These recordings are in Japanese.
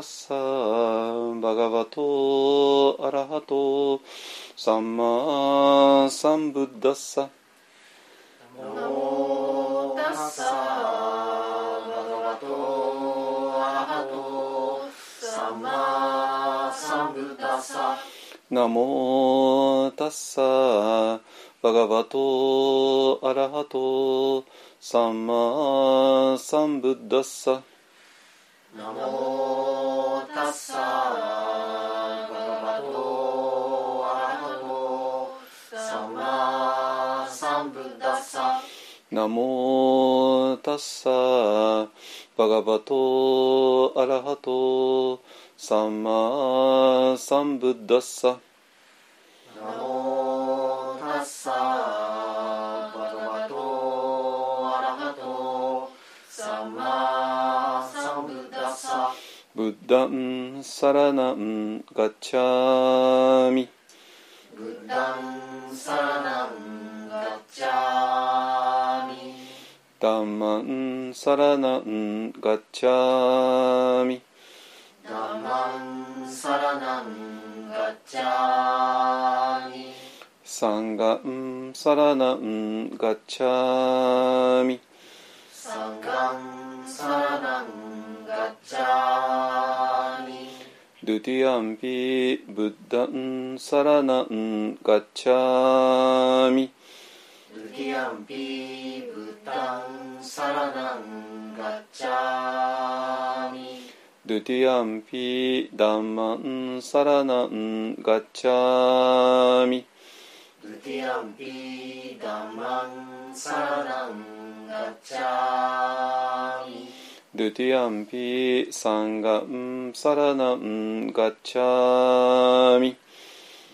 モタッサバガバトアラハトサンマサンブッダッサナモタッサバガバトアラハトサンマサンブッダッサナモタッサバガバトアラハトサンマサンブッダッサモタッサバガバトアラハトサンマサンブッダッサ。ナモタッサバガバトアラハトサンマサンブッダッサ。ブッダンサラナンガッチャミ。ブッダンサラナンガッチャミダンマンサラナンガッチャミ。ダマンサラナンガッチャミ。サンガンサラナンガッチャミ。サンガンサラナンガッチャミ。ドゥティアンピブッダンサラナンガッチャミドゥティアンピブッダンサラナンガッチャミドゥティアンピダンマンサラナンガッチャミドゥティアンピダ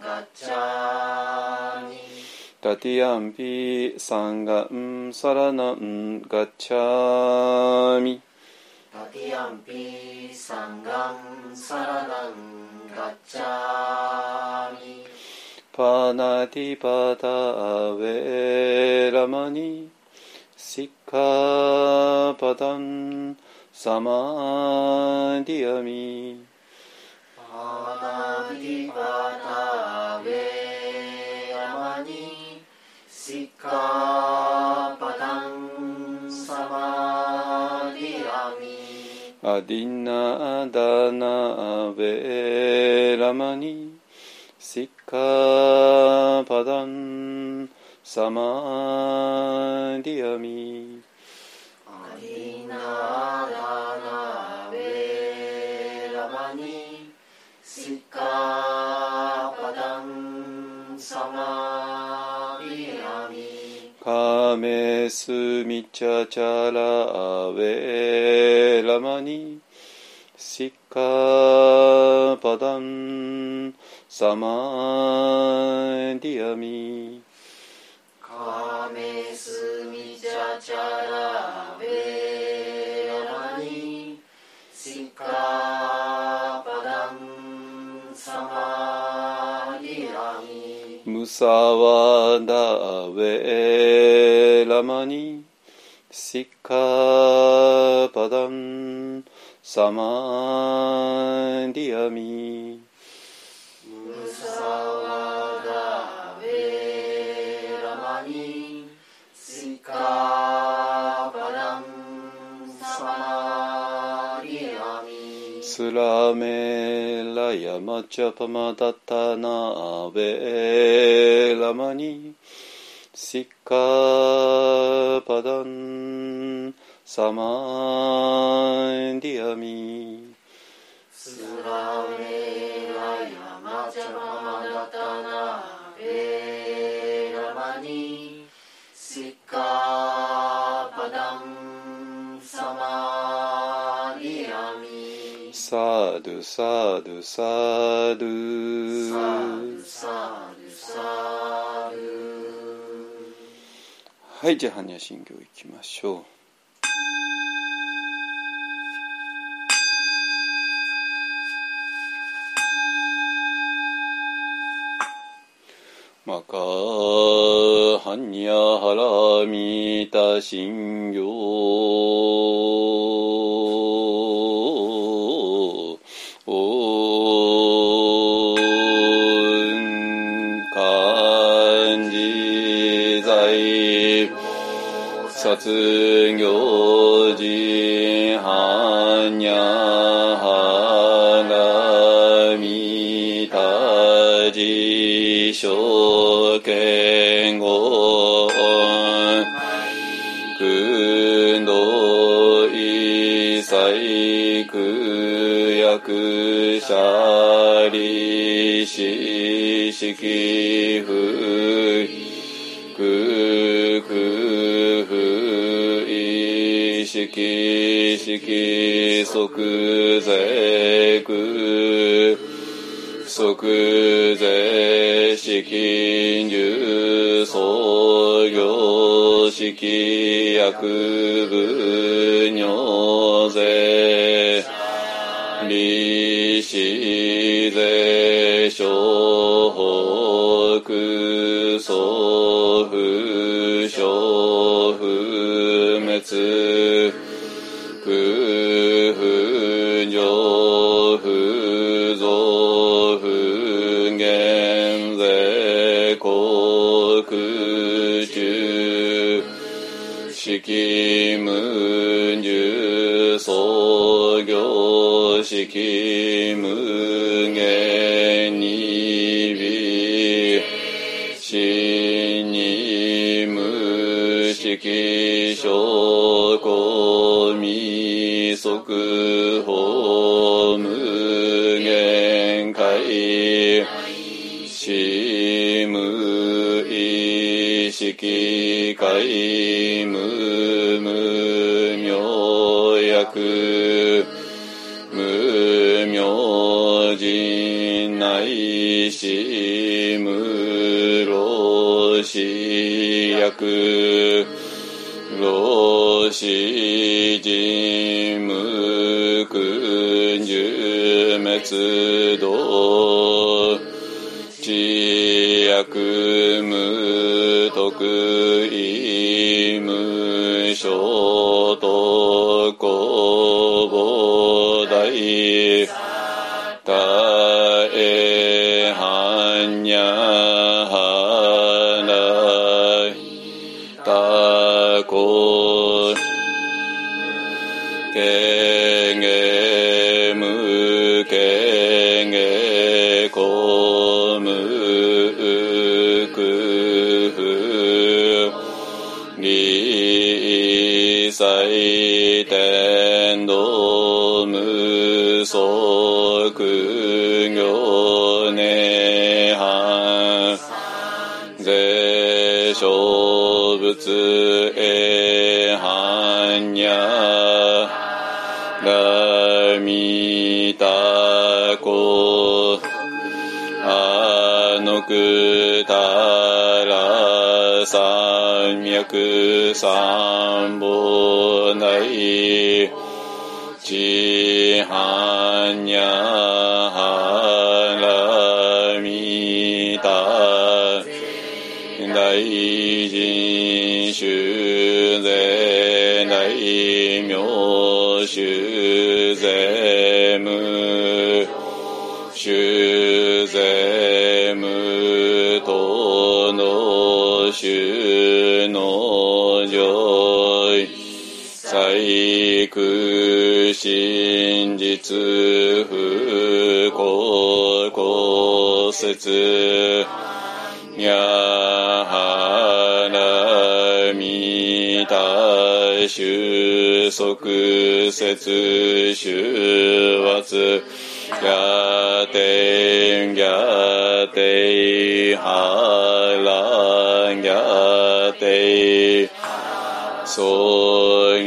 タティアンピサンガンサラナンガッチャミ。タティアンピサンガンサラナンガチャミ。パナティパタアウェラマニ。シッカパタンサマディアミ අදින්නා දානා වේරමණි සික්ඛාපදං සමාදියාමි අදින්නා දානා カメスミチャチャラアウェラマニシッカパダンサマディアミカメスミチャチャラベラマニシカムサワダウェラマニシッカパダンサマディアミミスラメラヤマチャパマダタナアベラマニシッカパダンサマディアミスラメラヤマチャママダタナベラサードゥサードゥサドはいじゃあ般若心経いきましょう。マカハニャハラミタ心経卒業時般若花見た辞書剣語訓導一切苦役者利子式不くくいしきしき即税く即税式入創業式薬部尿税利子税諸法空祖不詳不滅。式無住創業式無限に微死に無式証拠未足識界無無明薬。無明人内死無老死薬老死人無君十滅道知薬無徳。りさいてんどむそくぎょねは税小仏えはんにゃらみたこあ脈三本来ちはんにゃはらみた大臣修税大名修税無修税無等の修最空真実不幸公説やはらみた収束節収圧やてんやてはらんやてそう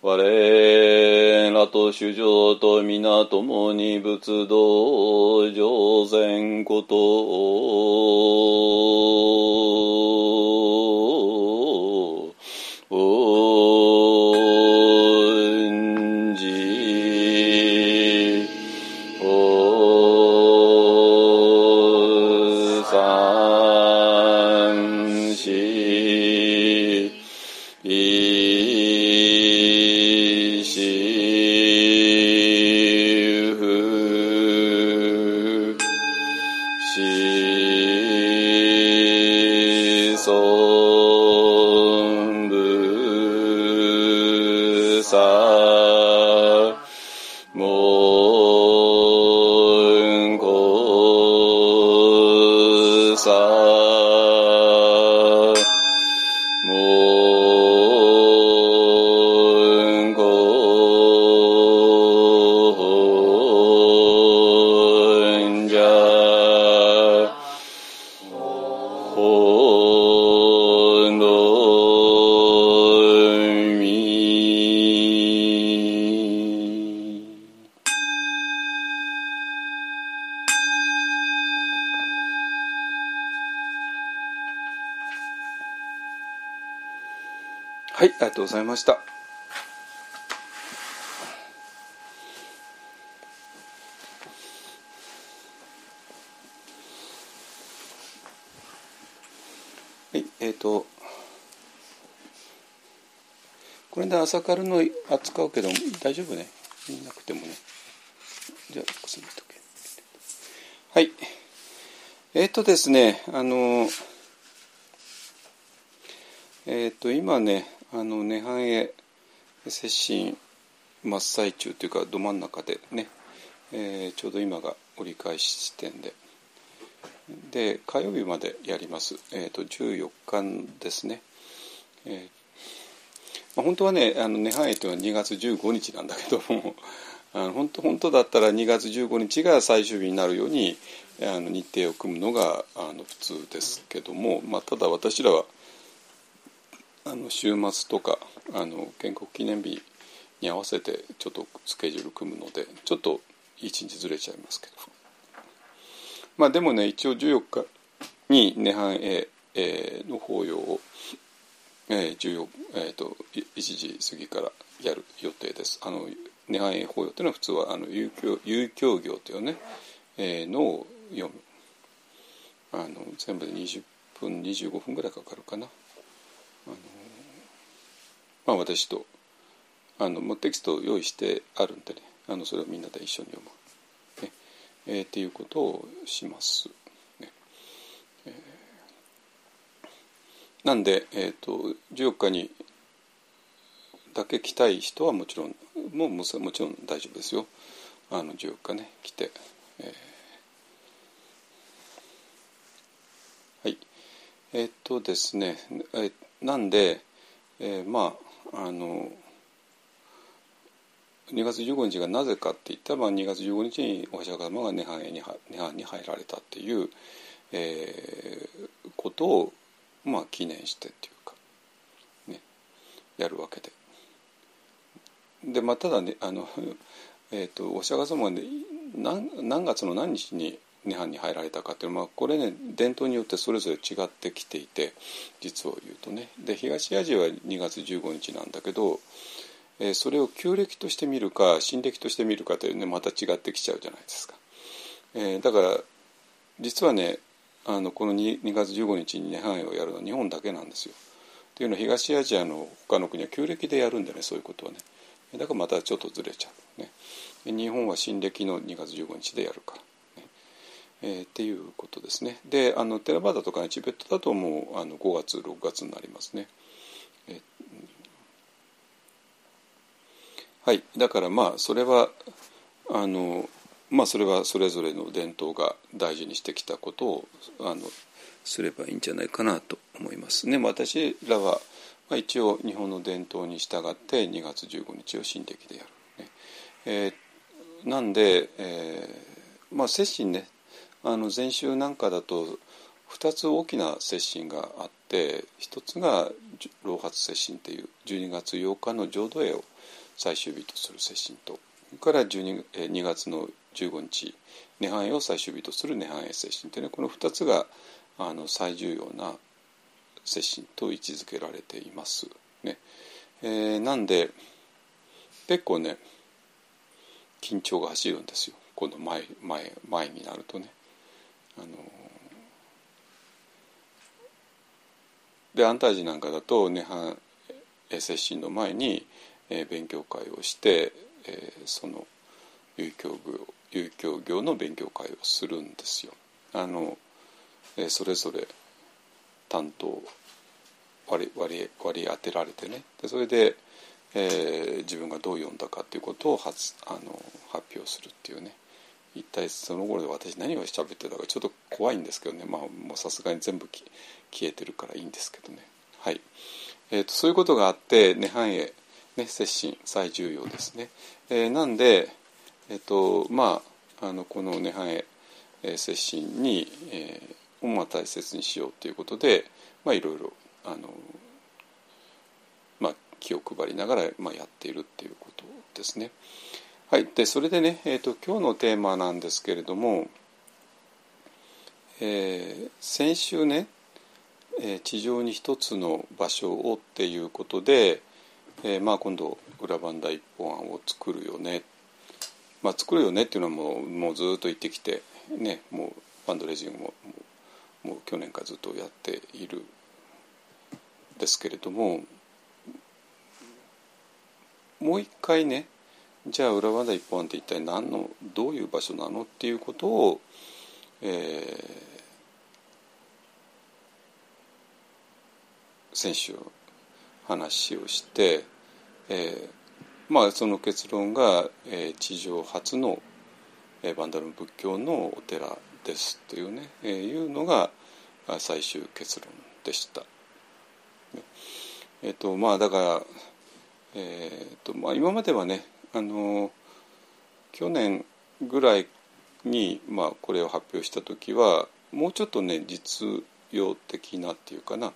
我らと主上と皆共に仏道上善こと。ございました。はい、えっ、と、これで朝からの扱うけど大丈夫ね。見なくてもね。じゃあ、くすぐっとけ。はい。えっ、とですね、あの、えっ、と、今ね、あの、涅槃へ接心真っ最中というか、ど真ん中でね、えーちょうど今が折り返し地点で。で火曜日までやります、えー、と14日ですね、えーまあ、本当はねあの涅槃絵というのは2月15日なんだけども あの本当本当だったら2月15日が最終日になるようにあの日程を組むのがあの普通ですけども、まあ、ただ私らは週末とかあの建国記念日に合わせてちょっとスケジュール組むのでちょっと一日ずれちゃいますけど。まあでもね一応14日に涅槃絵えーの法要を、えー14えー、とい1時過ぎからやる予定です。あの涅槃絵法要というのは普通はあの遊興遊興行というね、えーのを読むあの全部で20分25分ぐらいかかるかな。あのまあ私とあのもうテキストを用意してあるんでねあのそれをみんなで一緒に読む。ねえーっていうことをします。ねえーなんで、えー、と14日にだけ来たい人はもちろんもうもちろん大丈夫ですよ。あの14日ね来て、えーはいえっ、とですねえなんで、えーまああの2月15日がなぜかって言ったら、まあ、2月15日にお釈迦様が涅槃に涅槃に入られたっていう、えーことを、まあ、記念してっていうか、ね、やるわけで。でまあ、ただねあの、えー、とお釈迦様が、ね、何何月の何日に涅槃に入られたかっていうのは、まあ、これね伝統によってそれぞれ違ってきていて実を言うとねで東アジアは2月15日なんだけど、えーそれを旧暦として見るか新暦として見るかというねまた違ってきちゃうじゃないですか。えーだから実はねあのこの 2, 2月15日に涅槃をやるのは日本だけなんですよ。っていうのは東アジアの他の国は旧暦でやるんでねそういうことはねだからまたちょっとずれちゃうね日本は新暦の2月15日でやるから、えーっていうことですねであのテラバーダとか、チベットだともうあの5月6月になりますね。えはいだからまあそれはあのまあそれはそれぞれの伝統が大事にしてきたことをあのすればいいんじゃないかなと思いますね。私らは、まあ、一応日本の伝統に従って2月15日を新暦でやる、ねえー、なんで、えー、まあ接心ねあの禅宗なんかだと2つ大きな接心があって1つが老発接心っていう12月8日の浄土絵を最終日とする接心とそれから12 2月の15日涅槃絵を最終日とする涅槃絵接心ってねこの2つがあの最重要な接心と位置づけられています。ねえー、なんで結構ね緊張が走るんですよこの前前前になるとね。あので安泰寺なんかだと涅槃接心の前に、えー、勉強会をして、えー、その遊興業遊興業の勉強会をするんですよ。あのえー、それぞれ担当割り割り割り当てられてねでそれで、えー、自分がどう読んだかっていうことを発あの発表するっていうね一体その頃で私何を喋ってたかちょっと怖いんですけどね。まあもうさすがに全部消えてるからいいんですけどね。はい、えーと、そういうことがあって涅槃へね接心最重要ですね、えー、なんでえっ、ー、とまああのこの涅槃へ、えー、接心に、えー、をまあ大切にしようということでまあいろいろあのまあ気を配りながら、まあ、やっているっていうことですね。はい、でそれでね、えーと、今日のテーマなんですけれども、えー、先週ね、えー、地上に一つの場所をっていうことで、えー、まあ今度裏番台一本案を作るよね、まあ、作るよねっていうのはもうもうずっと言ってきて、ね、もうファンドレジングももう去年からずっとやっているですけれどももう一回ねじゃあ浦和田一本って一体何のどういう場所なのっていうことを、えー、先週話をして、えー、まあその結論が、えー、地上初の、えー、バンダルム仏教のお寺ですというね、えー、いうのが最終結論でした。えっ、とまあだから、えーとまあ、今まではねあの去年ぐらいに、まあ、これを発表した時はもうちょっとね実用的なっていうかな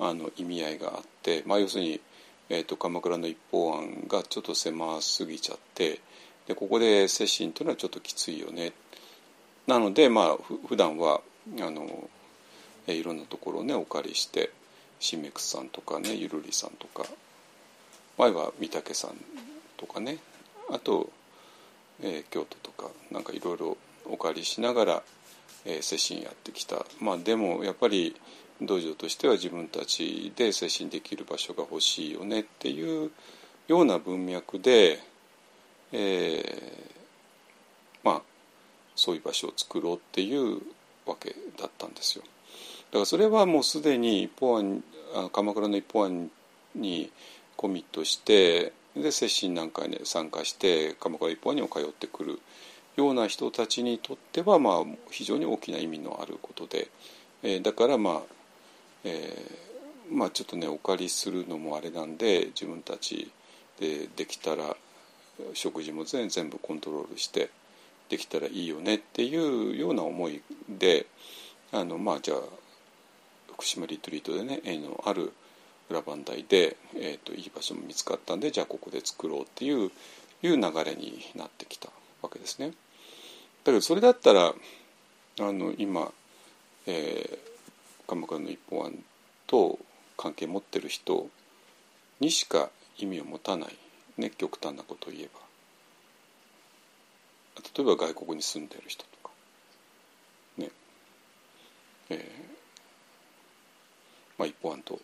あの意味合いがあって、まあ、要するに、えーと、鎌倉の一方案がちょっと狭すぎちゃってでここで接心というのはちょっときついよね。なのでまあふ普段はあのいろんなところをねお借りしてシメクスさんとかねゆるりさんとか前は御嶽さんとかねあと、えー、京都とかなんかいろいろお借りしながら、えー、接心やってきたまあでもやっぱり道場としては自分たちで接心できる場所が欲しいよねっていうような文脈で、えー、まあそういう場所を作ろうっていうわけだったんですよ。だからそれはもうすでに一方案鎌倉の一方案にコミットしてで接心なんかに参加して鎌倉一方にも通ってくるような人たちにとってはまあ非常に大きな意味のあることで、えー、だからまあ、えー、まあちょっとねお借りするのもあれなんで自分たちでできたら食事も全部コントロールしてできたらいいよねっていうような思いであのまあじゃあ福島リトリートでね縁のある裏磐梯で、えーと、いい場所も見つかったんでじゃあここで作ろうっていういう流れになってきたわけですね。だけどそれだったらあの今、えー、鎌倉の一本案と関係持ってる人にしか意味を持たない、ね、極端なことを言えば例えば外国に住んでる人とかねえーまあ、一方案と、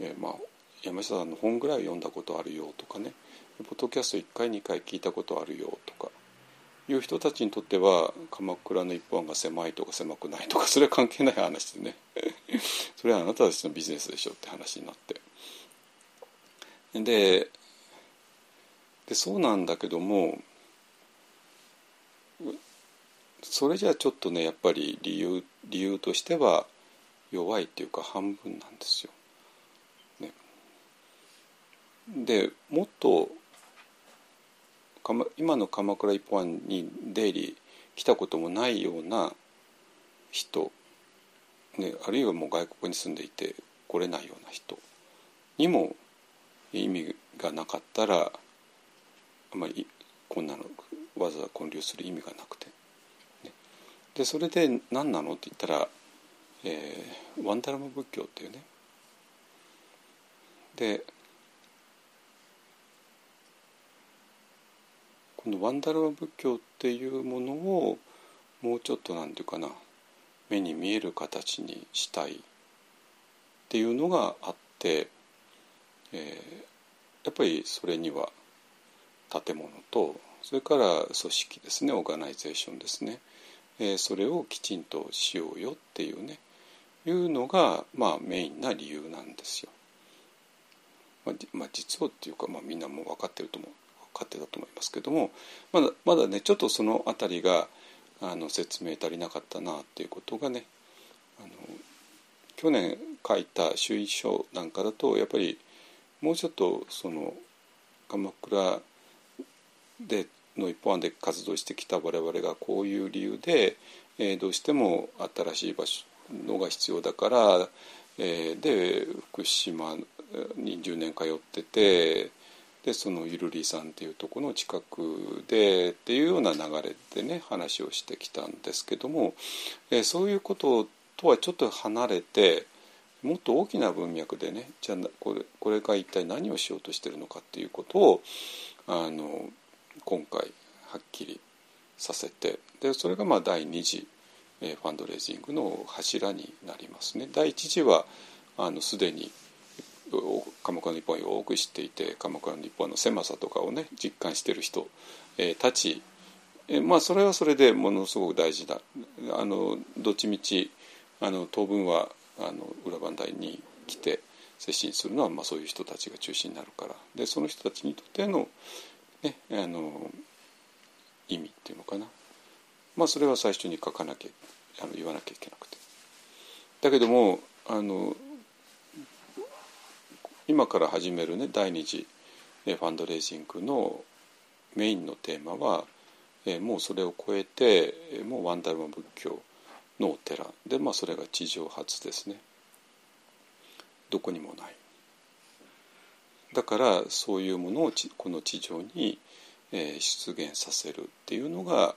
えー、まあ山下さんの本ぐらい読んだことあるよとかね。ポッドキャスト1回2回聞いたことあるよとか。いう人たちにとっては鎌倉の一方案が狭いとか狭くないとかそれは関係ない話でね。それはあなたたちのビジネスでしょって話になって。ででそうなんだけどもそれじゃあちょっとねやっぱり理由理由としては弱いっていうか半分なんですよ。でもっと今の鎌倉一本に出入り来たこともないような人、ね、あるいはもう外国に住んでいて来れないような人にも意味がなかったらあまりこんなのわざわざ建立する意味がなくて、ね、でそれで何なのって言ったら、えー、ワンダラマ仏教っていうね。でこのワンダラマ仏教っていうものをもうちょっとなんていうかな目に見える形にしたいっていうのがあって、えー、やっぱりそれには建物とそれから組織ですねオーガナイゼーションですね、えー、それをきちんとしようよっていうねいうのが、まあ、メインな理由なんですよ。まあ、実はっていうか、まあ、みんなもう分かってると思う分かってたと思いますけどもまだまだねちょっとその辺りがあの説明足りなかったなっていうことがねあの去年書いた周囲書なんかだとやっぱりもうちょっとその鎌倉での一本案で活動してきた我々がこういう理由で、えー、どうしても新しい場所のが必要だから、えー、で福島に10年通っててでそのゆるりさんっていうとこの近くでっていうような流れでね話をしてきたんですけども、えー、そういうこととはちょっと離れてもっと大きな文脈でねじゃあこれこれが一体何をしようとしてるのかっていうことをあの今回はっきりさせてでそれがまあ第2次えファンドレイジングの柱になりますね。第1次はあのすでに鎌倉の日本をよく知っていて鎌倉の日本の狭さとかをね実感している人、えー、たち、えー、まあそれはそれでものすごく大事だ。あのどっちみちあの当分はあの裏番台に来て接近するのは、まあ、そういう人たちが中心になるから。でその人たちにとっての,、ね、あの意味っていうのかな、まあ、それは最初に書かなきゃあの言わなきゃいけなくて。だけどもあの今から始めるね第2次ファンドレイジングのメインのテーマは、えもうそれを超えてもうワンダルマ仏教のお寺。で、まあ、それが地上初ですね。どこにもない。だからそういうものをこの地上に、え出現させるっていうのが、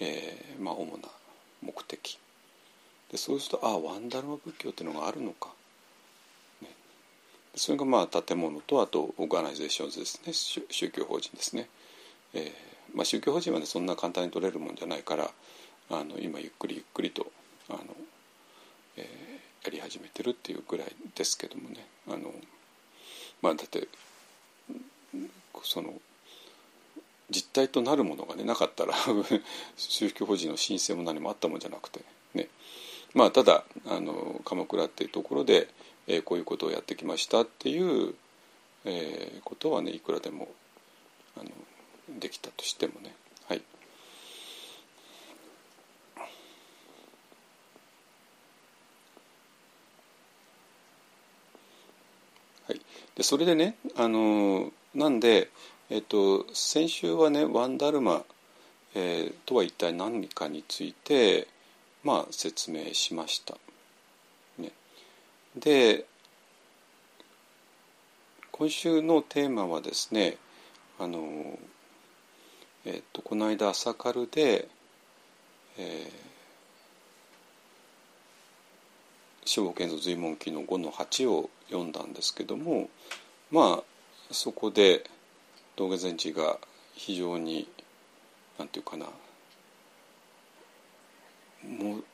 えー、まあ主な目的。でそうするとああワンダルマ仏教っていうのがあるのか。それがまあ建物とあとオーガナイゼーションですね。宗教法人ですね、えーまあ、宗教法人はねそんな簡単に取れるもんじゃないからあの今ゆっくりゆっくりとあの、えー、やり始めてるっていうぐらいですけどもね。あのまあだってその実態となるものがねなかったら 宗教法人の申請も何もあったもんじゃなくてね。まあただあの鎌倉っていうところでえー、こういうことをやってきましたっていう、えー、ことはねいくらでもあのできたとしてもねはい。はい、でそれでねあのなんで、えっと、先週はねワンダルマ、えー、とは一体何かについて、まあ、説明しました。で今週のテーマはですねあの、えっと、この間朝カルで、えー、司法建造随文記の5の8を読んだんですけどもまあそこで道下禅師が非常になんていうかなもう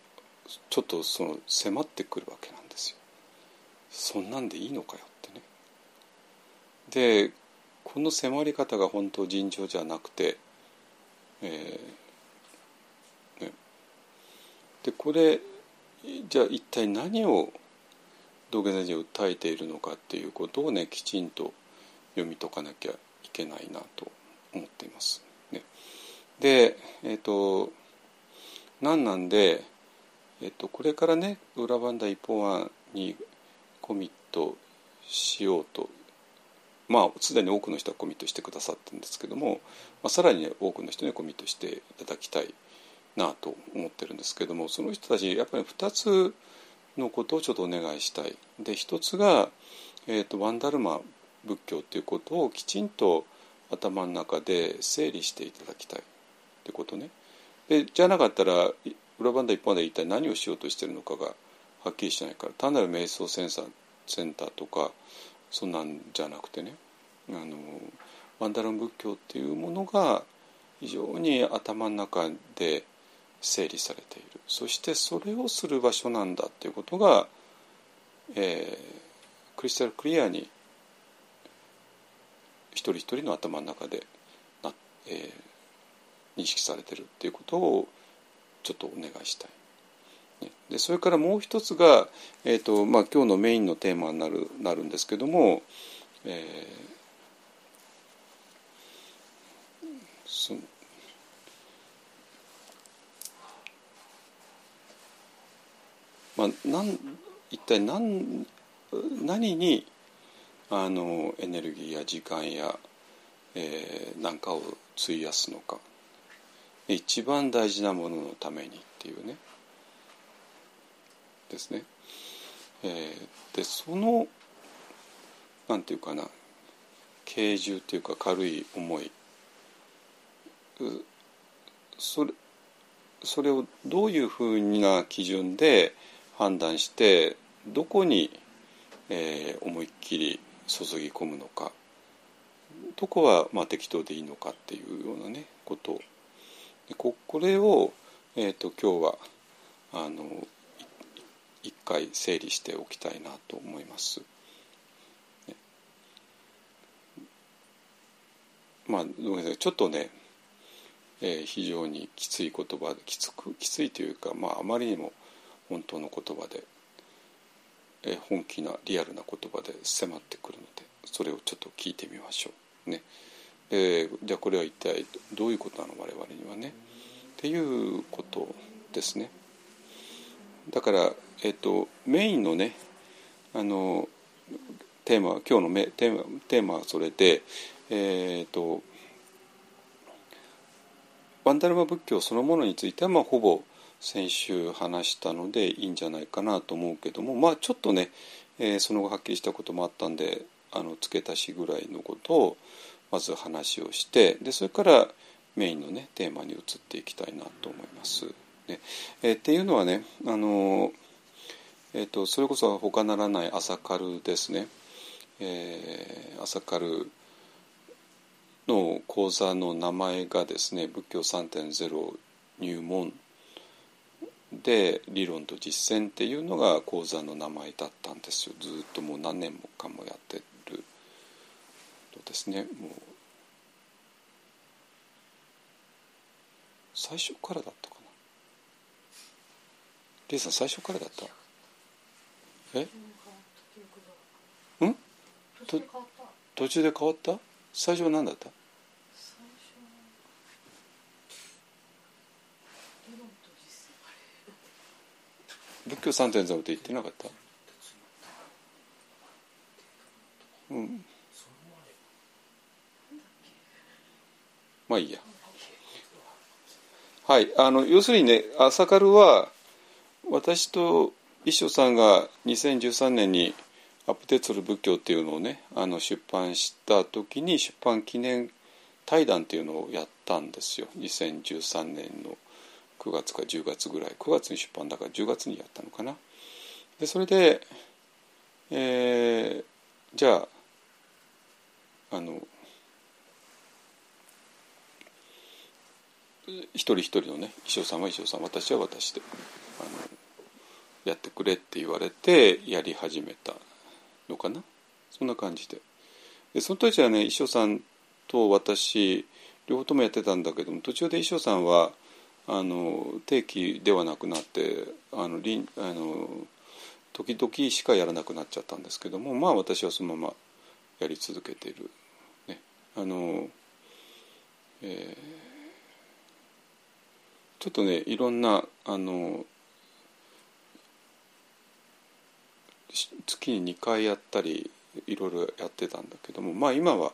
ちょっとその迫ってくるわけなんです。そんなんでいいのかよってね。でこの迫り方が本当尋常じゃなくて、えー、でこれじゃあ一体何を道元先生訴えているのかっていうことをねきちんと読み解かなきゃいけないなと思っています。ね、でえっ、ー、と何なんで、えーと、これからね裏番台一本案にコミットしようとまあすでに多くの人はコミットしてくださってるんですけども、まあ、さらに、多くの人にコミットしていただきたいなと思ってるんですけどもその人たちやっぱり2つのことをちょっとお願いしたい。で一つが、えーと、ワンダルマ仏教ということをきちんと頭の中で整理していただきたいってことね。でじゃなかったら裏番台一本で一体何をしようとしてるのかがはっきりしないから単なる瞑想センサーセンターとかそんなんじゃなくてねあのワンダラン仏教っていうものが非常に頭の中で整理されているそしてそれをする場所なんだっていうことが、えー、クリスタルクリアに一人一人の頭の中でな、えー、認識されてるっていうことをちょっとお願いしたい。でそれからもう一つが、えーとまあ、今日のメインのテーマになるなるんですけども、えー、まあ、なん一体何何にあのエネルギーや時間や、えー、なんかを費やすのか。一番大事なもののためにっていうね。ですね。えー、でそのなんていうかな軽重っていうか軽い思い。それそれをどういうふうな基準で判断してどこに、えー、思いっきり注ぎ込むのか。どこはまあ適当でいいのかっていうようなねこと。ここれを、えー、と今日はあの一回整理しておきたいなと思います。まあごめんなさいちょっとね、えー、非常にきつい言葉きつくきついというか、まあ、あまりにも本当の言葉で、えー、本気なリアルな言葉で迫ってくるのでそれをちょっと聞いてみましょう。ねえー、じゃあこれは一体どういうことなの？我々にはねっていうことですね。だからえっと、メインのねあのテーマ今日のメテーマテーマはそれで、えー、っとワンダルマ仏教そのものについては、まあ、ほぼ先週話したのでいいんじゃないかなと思うけどもまあちょっとね、えー、その後はっきりしたこともあったんであの付け足しぐらいのことをまず話をしてでそれからメインのねテーマに移っていきたいなと思います。ねえー、っていうのはねあのーえーと、それこそ他ならない朝カルですね、えー、朝カルの講座の名前がですね仏教3.0入門で理論と実践っていうのが講座の名前だったんですよ。ずっともう何年もかもやってるとですね。もう最初からだったかな。リエさん最初からだった？え？うん？途中で変わった？最初は何だった？仏教3.0って言ってなかった？うん。まあいいや。はいあの要するにね朝カルは私と一生さんが2013年に「アップデートする仏教」っていうのをねあの出版した時に出版記念対談っていうのをやったんですよ2013年の9月か10月ぐらい9月に出版だから10月にやったのかな。でそれで、えー、じゃああの一人一人のね衣装さんは衣装さん私は私であのやってくれって言われてやり始めたのかな？そんな感じで。でその当時はね衣装さんと私両方ともやってたんだけども途中で衣装さんはあの定期ではなくなってあのりあの時々しかやらなくなっちゃったんですけどもまあ私はそのままやり続けている。ね、あのえー、ちょっとねいろんなあの月に2回やったりいろいろやってたんだけどもまあ今は、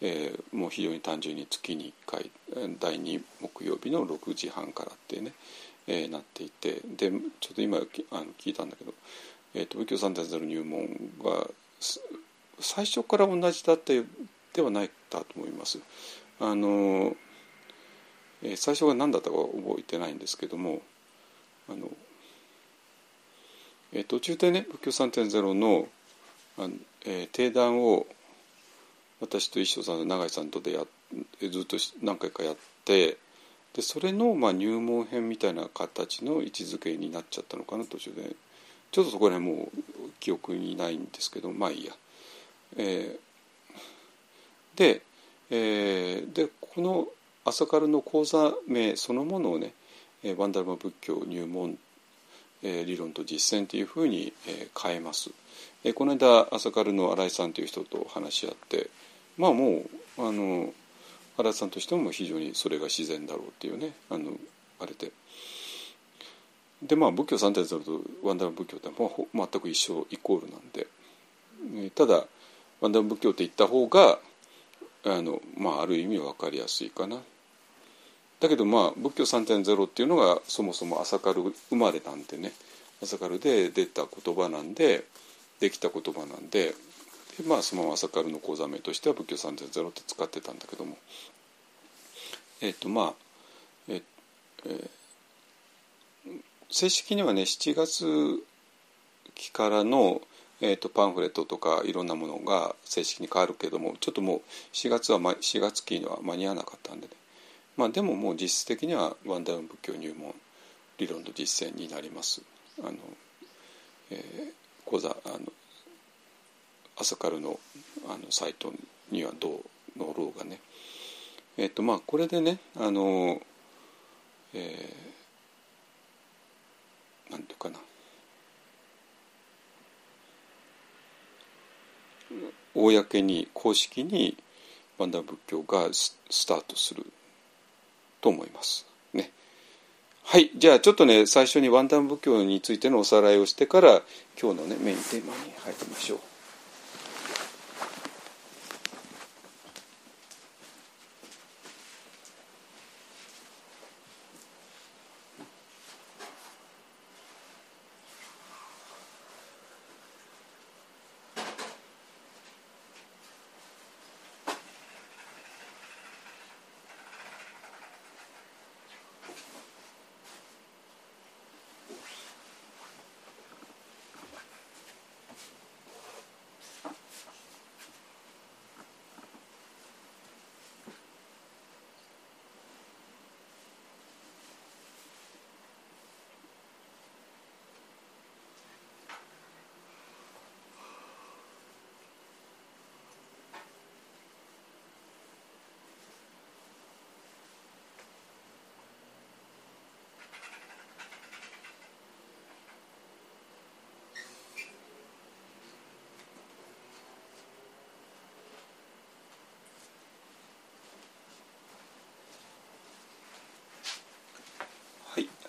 えー、もう非常に単純に月に1回第2木曜日の6時半からってね、えー、なっていてでちょっと今あの聞いたんだけど、えーと、仏教3.0入門が最初から同じだってではないかと思います。あのえー、最初が何だったか覚えてないんですけどもあの、えー、途中でね仏教3.0のあの、えー、定談を私と一緒さん永井さんとでやずっと何回かやってでそれの、まあ、入門編みたいな形の位置づけになっちゃったのかな途中でちょっとそこら辺もう記憶にないんですけどまあいいや。えー、で,、えー、でこの朝カルの講座名そのものをねワンダルマ仏教入門理論と実践というふうに変えます。この間朝カルの新井さんという人と話し合ってまあもうあの新井さんとしても非常にそれが自然だろうっていうねあのあれで。でまあ仏教3.0とワンダル仏教ってもう全く一緒イコールなんでただワンダル仏教って言った方があの、まあ、ある意味分かりやすいかな。だけどまあ仏教3.0っていうのがそもそも朝軽生まれなんでね。朝軽で出た言葉なんでできた言葉なんでまあそのまま朝軽の講座名としては仏教3.0って使ってたんだけども。えっ、ー、とまあええー、正式にはね7月期からの、えーと、パンフレットとかいろんなものが正式に変わるけどもちょっともう4月は4月期には間に合わなかったんでね。まあでももう実質的にはワンダウン仏教入門理論の実践になります。あのえー、講座あの朝カルのあのサイトにはどう載ろうがね。えっ、ー、とまあこれでねあのえー、なんていうかな。公に公式にワンダー仏教がスタートする。と思います。ね。はい。じゃあちょっとね、最初にワンダン仏教についてのおさらいをしてから、今日のね、メインテーマに入りましょう。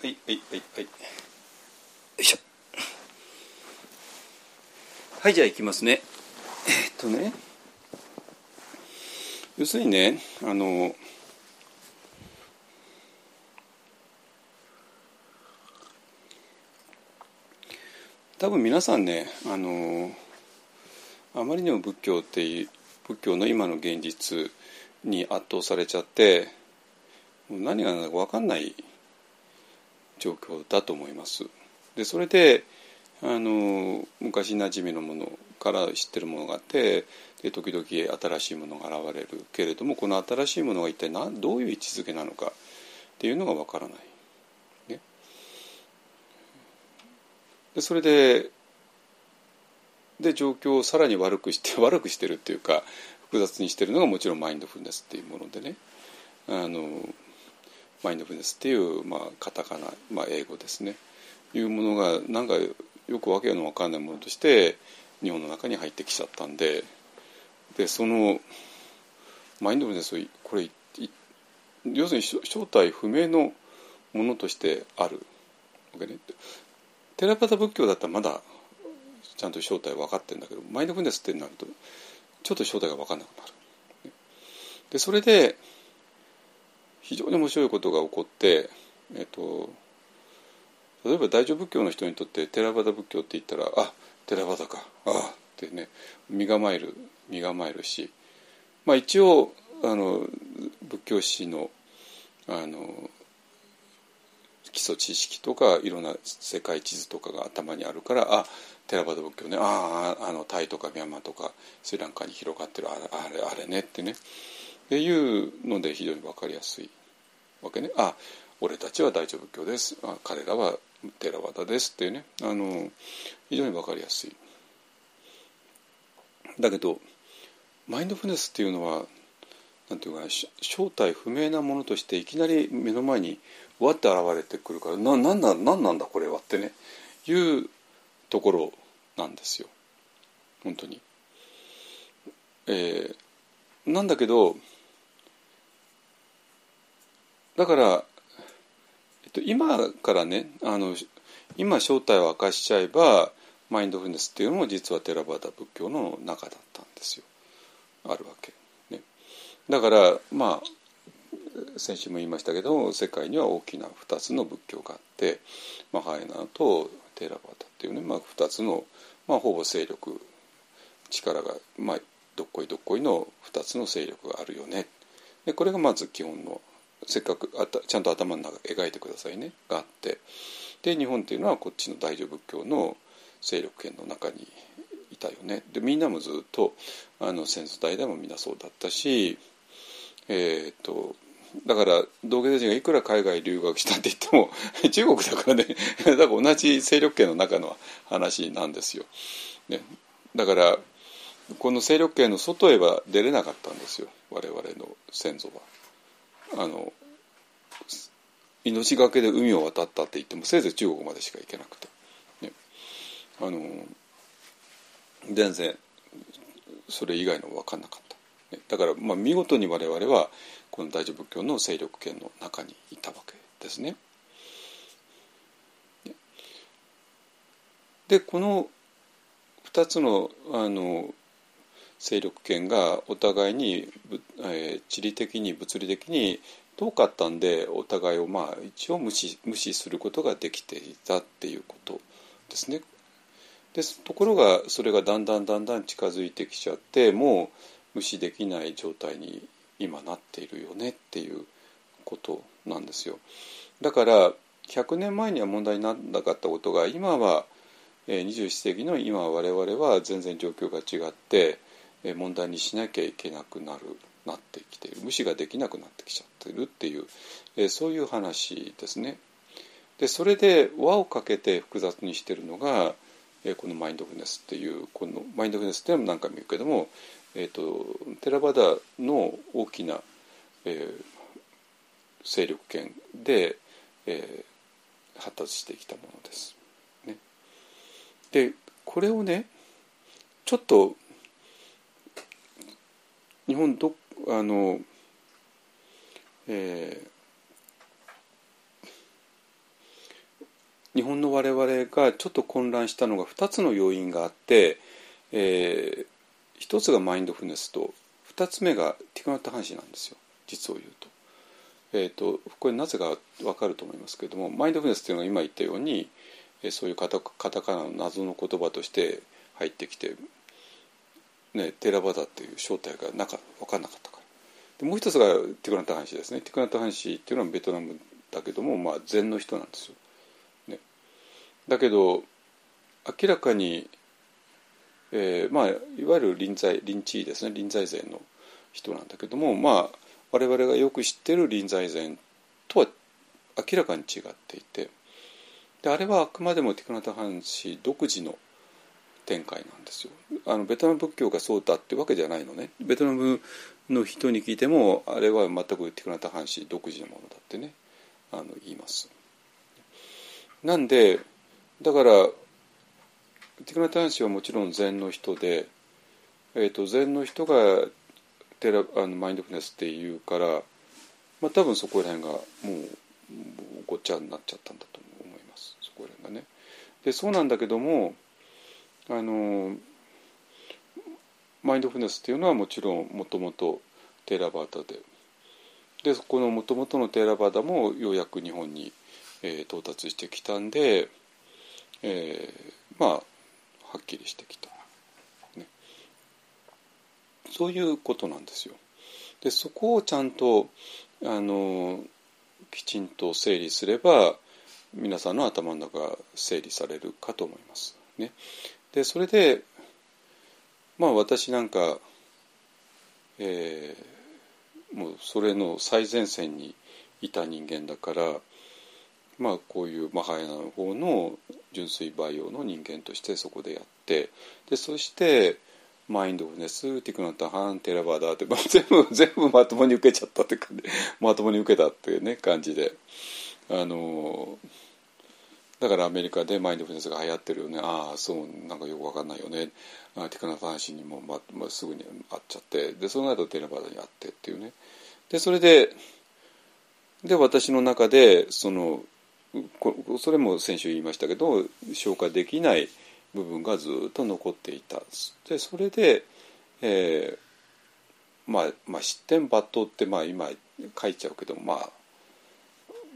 はいはいはいはい。よいしょ。はいじゃあいきますね。えっとね。要するにねあの多分皆さんねあのあまりにも仏教っていう仏教の今の現実に圧倒されちゃって何が何だか分かんない状況だと思います。でそれであの昔なじみのものから知ってるものがあってで時々新しいものが現れるけれどもこの新しいものが一体何どういう位置づけなのかっていうのがわからない。ね、でそれでで状況をさらに悪くして 悪くしてるっていうか複雑にしてるのがもちろんマインドフルネスっていうものでねあのマインドフルネスっていう、まあ、カタカナ、まあ、英語ですねいうものがなんかよくわけのわかんないものとして日本の中に入ってきちゃったんででそのマインドフルネスをこれ要するに正体不明のものとしてあるわけね。テラパタ仏教だったらまだちゃんと正体分かってるんだけどマインドフルネスってなるとちょっと正体が分かんなくなる。でそれで非常に面白いことが起こって、えっと、例えば大乗仏教の人にとってテラバダ仏教って言ったらあテラバダかああってね身構える身構えるし、まあ、一応あの仏教史のあの基礎知識とかいろんな世界地図とかが頭にあるからあテラバダ仏教ねあああのタイとかミャンマーとかスリランカに広がってるあれあれあれねってね。っていうので非常に分かりやすい。わけね。あ俺たちは大乗仏教です。あ彼らはテラバダですっていうね。あの非常に分かりやすい。だけどマインドフルネスっていうのはなんていうか正体不明なものとしていきなり目の前にわって現れてくるからななんだなんなんだこれはってねいうところなんですよ。本当に。えー、なんだけどだから、えっと、今からねあの今正体を明かしちゃえばマインドフルネスっていうのも実はテラバダ仏教の中だったんですよ。あるわけ。ね、だからまあ先週も言いましたけど世界には大きな2つの仏教があってマハヤナとテラバタっていうね、まあ、2つの、まあ、ほぼ勢力力が、まあ、どっこいどっこいの2つの勢力があるよね。でこれがまず基本のせっかくあたちゃんと頭の中描いてくださいね。があって。で日本っていうのはこっちの大乗仏教の勢力圏の中にいたよね。でみんなもずっとあの戦争代でもみんなそうだったしえっ、とだから道芸人がいくら海外留学したって言っても 中国だからね だから同じ勢力圏の中の話なんですよ。ね、だからこの勢力圏の外へは出れなかったんですよ。我々の先祖は。あの命がけで海を渡ったって言ってもせいぜい中国までしか行けなくて、ね、あの全然それ以外の分かんなかった。だからまあ見事に我々はこの大乗仏教の勢力圏の中にいたわけですね。でこの2つのあの勢力圏がお互いに、えー、地理的に物理的に遠かったんでお互いをまあ一応無視無視することができていたっていうことですね。でところがそれがだんだんだんだん近づいてきちゃってもう無視できない状態に今なっているよねっていうことなんですよ。だから100年前には問題にならなかったことが今は21世紀の今我々は全然状況が違って問題にしなきゃいけなくなるなってきている無視ができなくなってきちゃってるっていうそういう話ですね。でそれで輪をかけて複雑にしてるのがこのマインドフルネスっていうこのマインドフルネスっていうのも何回も言うけどもえーと、テラバダの大きな、えー、勢力圏で、えー、発達してきたものです。ね、でこれをねちょっと日本どあの、えー、日本の我々がちょっと混乱したのが2つの要因があって、えー、一つがマインドフルネスと二つ目がティクナッタ半紙なんですよ実を言うと。えーと、これなぜか分かると思いますけれどもマインドフルネスというのは今言ったようにそういうカタカナの謎の言葉として入ってきて、ね、テラバダっていう正体がなか分かんなかったから。でもう一つがティクナッタ半紙ですね。ティクナッタ半紙っていうのはベトナムだけども、まあ、禅の人なんですよ。ね、だけど明らかにえーまあ、いわゆる臨在臨地ですね。臨在禅の人なんだけどもまあ我々がよく知ってる臨在禅とは明らかに違っていて。であれはあくまでもティクナタハン氏独自の展開なんですよ。あのベトナム仏教がそうだってわけじゃないのね。ベトナムの人に聞いてもあれは全くティクナタハン氏独自のものだってね。あの言います。なんでだからティクナタン氏はもちろん禅の人で、えーと、禅の人がテラあのマインドフルネスっていうから、まあ、多分そこら辺がもうごっちゃになっちゃったんだと思います。そこら辺がね。でそうなんだけどもあのマインドフルネスっていうのはもちろんもともとテーラバーダででこのもともとのテーラバーダもようやく日本に、えー、到達してきたんで、えー、まあはっきりしてきた、ね、そういうことなんですよ。でそこをちゃんとあのきちんと整理すれば皆さんの頭の中が整理されるかと思います。ね、でそれでまあ私なんか、えー、もうそれの最前線にいた人間だからまあこういうマハヤナの方の純粋培養の人間としてそこでやってでそしてマインドフネスティクナタハンテラバーダーって 全部全部まともに受けちゃったって感じ。まともに受けたっていうね感じで。あのだからアメリカでマインドフルネスが流行ってるよね。ああそうなんかよくわかんないよね。あティクナタハン氏にも、ままあ、すぐに会っちゃって。でその後テラバーダーに会ってっていうね。でそれでで私の中でそのそれも先週言いましたけど消化できない部分がずっと残っていた。でそれで、えー、まあ、まあ失点抜刀ってまあ今書いちゃうけど、まあ、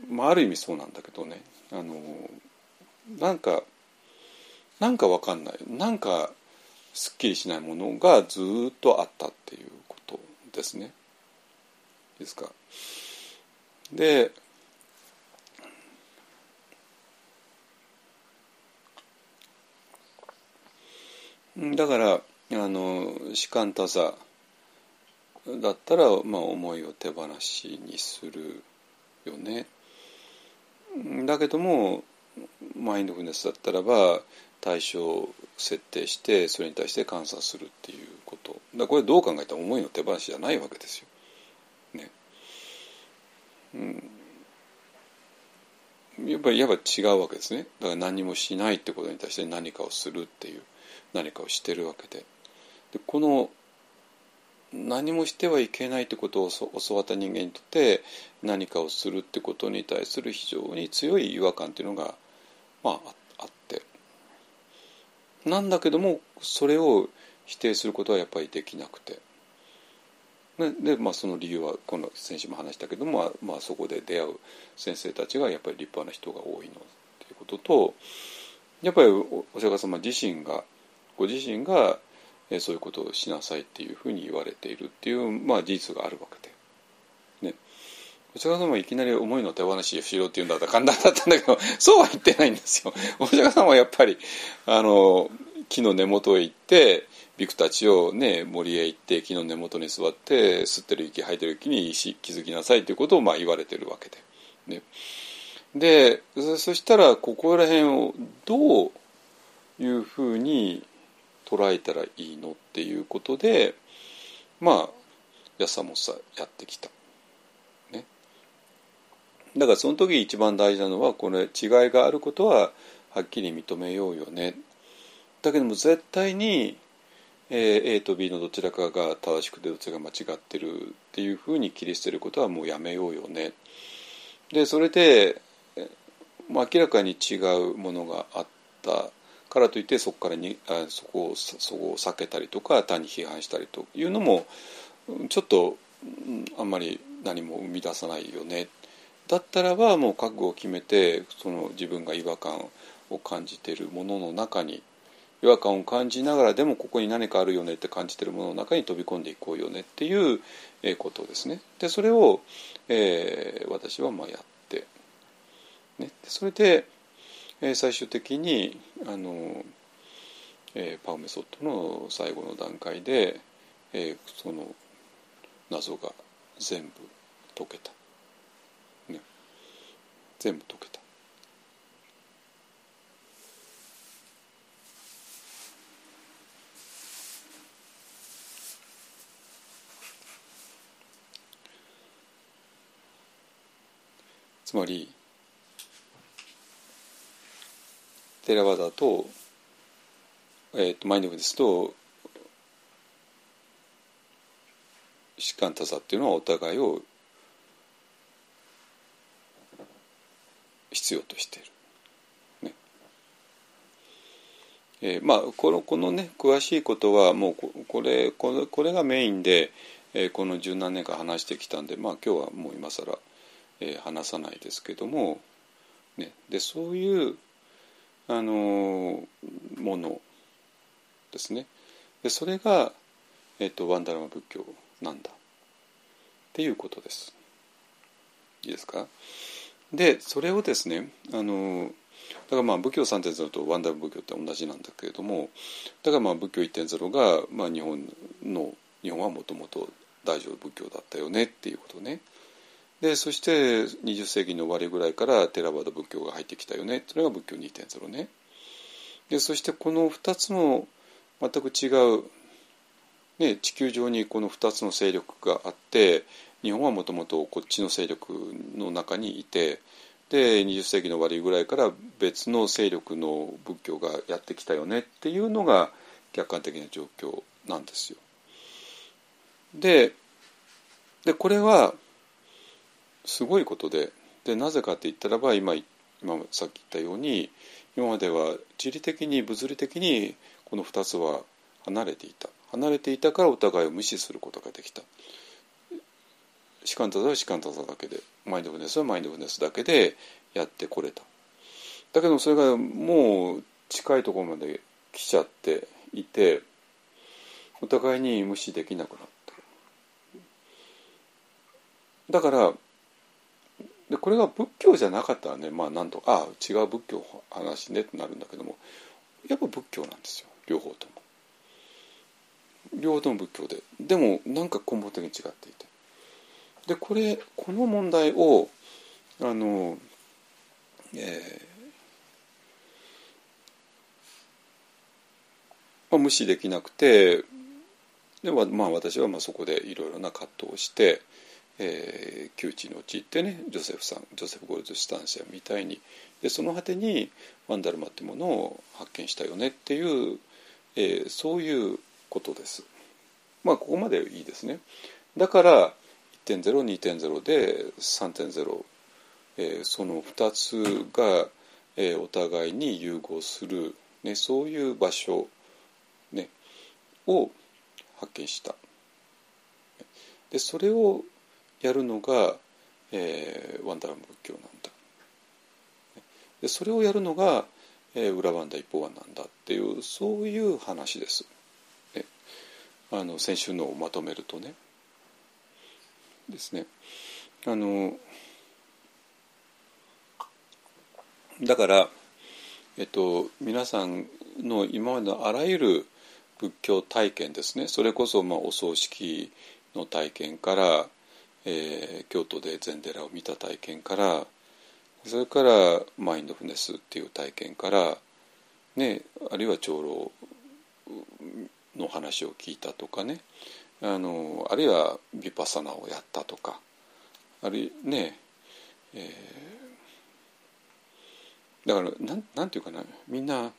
まあある意味そうなんだけどね。あのなんかなんかわかんないなんかすっきりしないものがずっとあったっていうことですね。ですか？でだからあの士官多座だったら、まあ、思いを手放しにするよね。だけどもマインドフルネスだったらば対象を設定してそれに対して観察するっていうことだこれどう考えたら思いの手放しじゃないわけですよ。ね。うん、やっぱりやっぱ違うわけですねだから何もしないってことに対して何かをするっていう何かをしてるわけででこの何もしてはいけないってことを教わった人間にとって何かをするってことに対する非常に強い違和感っていうのが、まあ、あってなんだけどもそれを否定することはやっぱりできなくて。でまあ、その理由はこの先週も話したけども、まあ、そこで出会う先生たちがやっぱり立派な人が多いのっていうこととやっぱりお釈迦様自身がご自身がそういうことをしなさいっていうふうに言われているっていう、まあ、事実があるわけで。ね。お釈迦様はいきなり思いの手放ししろって言うんだったら簡単だったんだけど そうは言ってないんですよ。お釈迦様はやっぱりあの木の根元へ行ってビクたちをね森へ行って木の根元に座って吸ってる息吐いてる息に気づきなさいということをまあ言われてるわけで。ね、でそしたらここら辺をどういうふうに捉えたらいいのっていうことでまあ安さもさやってきた。だからその時一番大事なのはこの違いがあることははっきり認めようよね。だけども絶対に、えー、A と B のどちらかが正しくてどちらが間違ってるっていうふうに切り捨てることはもうやめようよね。でそれで、まあ、明らかに違うものがあったからといってそこからにあそこをそこを避けたりとか単に批判したりというのもちょっとあんまり何も生み出さないよねだったらばもう覚悟を決めてその自分が違和感を感じているものの中に違和感を感じながらでもここに何かあるよねって感じているものの中に飛び込んでいこうよねっていうことですね。でそれを、えー、私はまあやって、ね、それでえ最終的にあの、えー、パウメソッドの最後の段階で、えー、その謎が全部解けた、全部解けた。つまりテラワダと,、えーと、マインドフルネスとシカンタサっていうのはお互いを必要としている。ね。えーまあ、このこのね詳しいことはもうこれこれこれがメインで、えーこの十何年間話してきたんで、まあ、今日はもう今更、えー話さないですけども、ね、でそういう、あのものですね。でそれが、えー、とワンダラマ仏教なんだ。っていうことです。いいですか？でそれをですねあのだからまあ仏教3.0とワンダー仏教って同じなんだけれどもだからまあ仏教1.0が、まあ、日本の日本はもともと大乗仏教だったよねっていうことね。でそして20世紀の終わりぐらいからテラバダ仏教が入ってきたよね。それが仏教2.0ね。でそしてこの2つの全く違う、ね、地球上にこの2つの勢力があって日本はもともとこっちの勢力の中にいてで20世紀の終わりぐらいから別の勢力の仏教がやってきたよねっていうのが客観的な状況なんですよ。ででこれはすごいことででなぜかって言ったらば今今さっき言ったように今までは地理的に物理的にこの2つは離れていた離れていたからお互いを無視することができたシカンタザはシカンタザだけでマインドフルネスはマインドフルネスだけでやってこれた。だけどそれがもう近いところまで来ちゃっていてお互いに無視できなくなった。だからでこれが仏教じゃなかったらねまあなんとああ違う仏教の話ねってなるんだけどもやっぱ仏教なんですよ。両方とも。両方とも仏教で。でもなんか根本的に違っていて。でこれこの問題をあの、えーまあ、無視できなくてでまあ私はまあそこでいろいろな葛藤をして、えー窮地に陥ってねジョセフさんジョセフ・ゴールド・スタンシアみたいにでその果てにワンダルマってものを発見したよねっていう、えーそういうことです。まあここまでいいですね。だから1.02.0で3.0、えーその2つが、えーお互いに融合する、ね、そういう場所、ね、を発見した。でそれをやるのが、えーワンダラム仏教なんだ。でそれをやるのが、えー裏ワンダ一方ワンなんだっていうそういう話です。ね、あの先週のをまとめるとね。ですね。あのだから、えっと、皆さんの今までのあらゆる仏教体験ですねそれこそまあお葬式の体験から、えー京都で禅寺を見た体験からそれからマインドフネスっていう体験から、ね、あるいは長老の話を聞いたとかねあのあるいはヴィパサナをやったとかあるいねえーだからなんなんていうかなみんな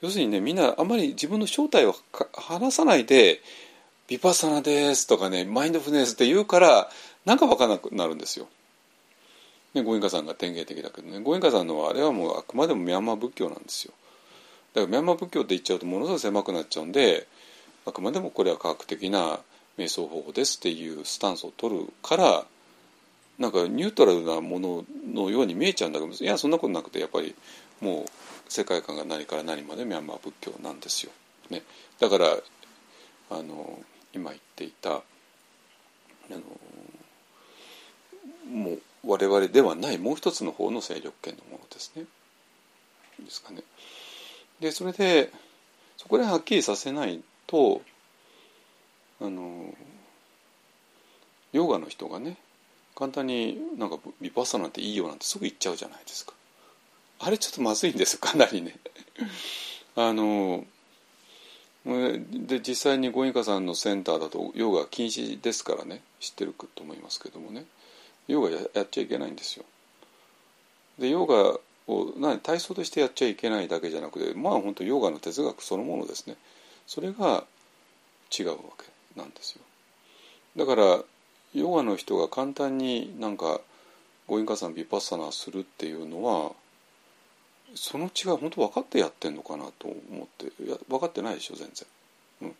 要するにねみんなあんまり自分の正体を話さないで「ヴィパサナです」とかね「マインドフルネス」って言うからなんか分からなくなるんですよ。ね、ゴエンカさんが典型的だけどねゴエンカさんのあれはもうあくまでもミャンマー仏教なんですよ。だからミャンマー仏教って言っちゃうとものすごい狭くなっちゃうんであくまでもこれは科学的な瞑想方法ですっていうスタンスを取るからなんかニュートラルなもののように見えちゃうんだけどいやそんなことなくてやっぱりもう世界観が何から何までミャンマー仏教なんですよ。ね、だからあの今言っていたあのもう我々ではないもう一つの方の勢力圏のものですね。ですかね。でそれでそこではっきりさせないとあのヨガの人がね簡単になんかヴィパッサナっていいよなんてすぐ言っちゃうじゃないですか。あれちょっとまずいんですかなりね。あので実際にゴインカさんのセンターだとヨガ禁止ですからね知ってると思いますけどもねヨガややっちゃいけないんですよ。でヨガを何体操としてやっちゃいけないだけじゃなくてまあ本当ヨガの哲学そのものですねそれが違うわけなんですよ。だからヨガの人が簡単になんかゴインカさんビパッサナーするっていうのはその違い本当分かってやってんのかなと思っていや分かってないでしょ全然、うん、だ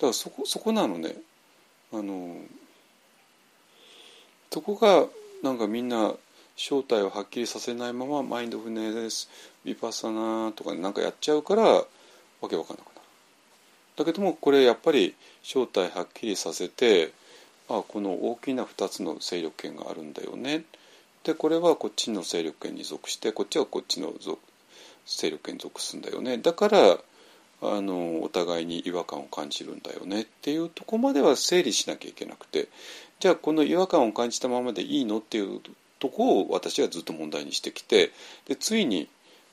からそこそこなのね。あのそこがなんかみんな正体をはっきりさせないままマインドフルネスビパッサナーとかなんかやっちゃうからわけわかんなくなる。だけどもこれやっぱり正体はっきりさせてあこの大きな2つの勢力圏があるんだよね。でこれはこっちの勢力圏に属してこっちはこっちの勢力圏に属すんだよね。だからあのお互いに違和感を感じるんだよね。っていうとこまでは整理しなきゃいけなくて。じゃあこの違和感を感じたままでいいの？っていうとこを私はずっと問題にしてきて。でついに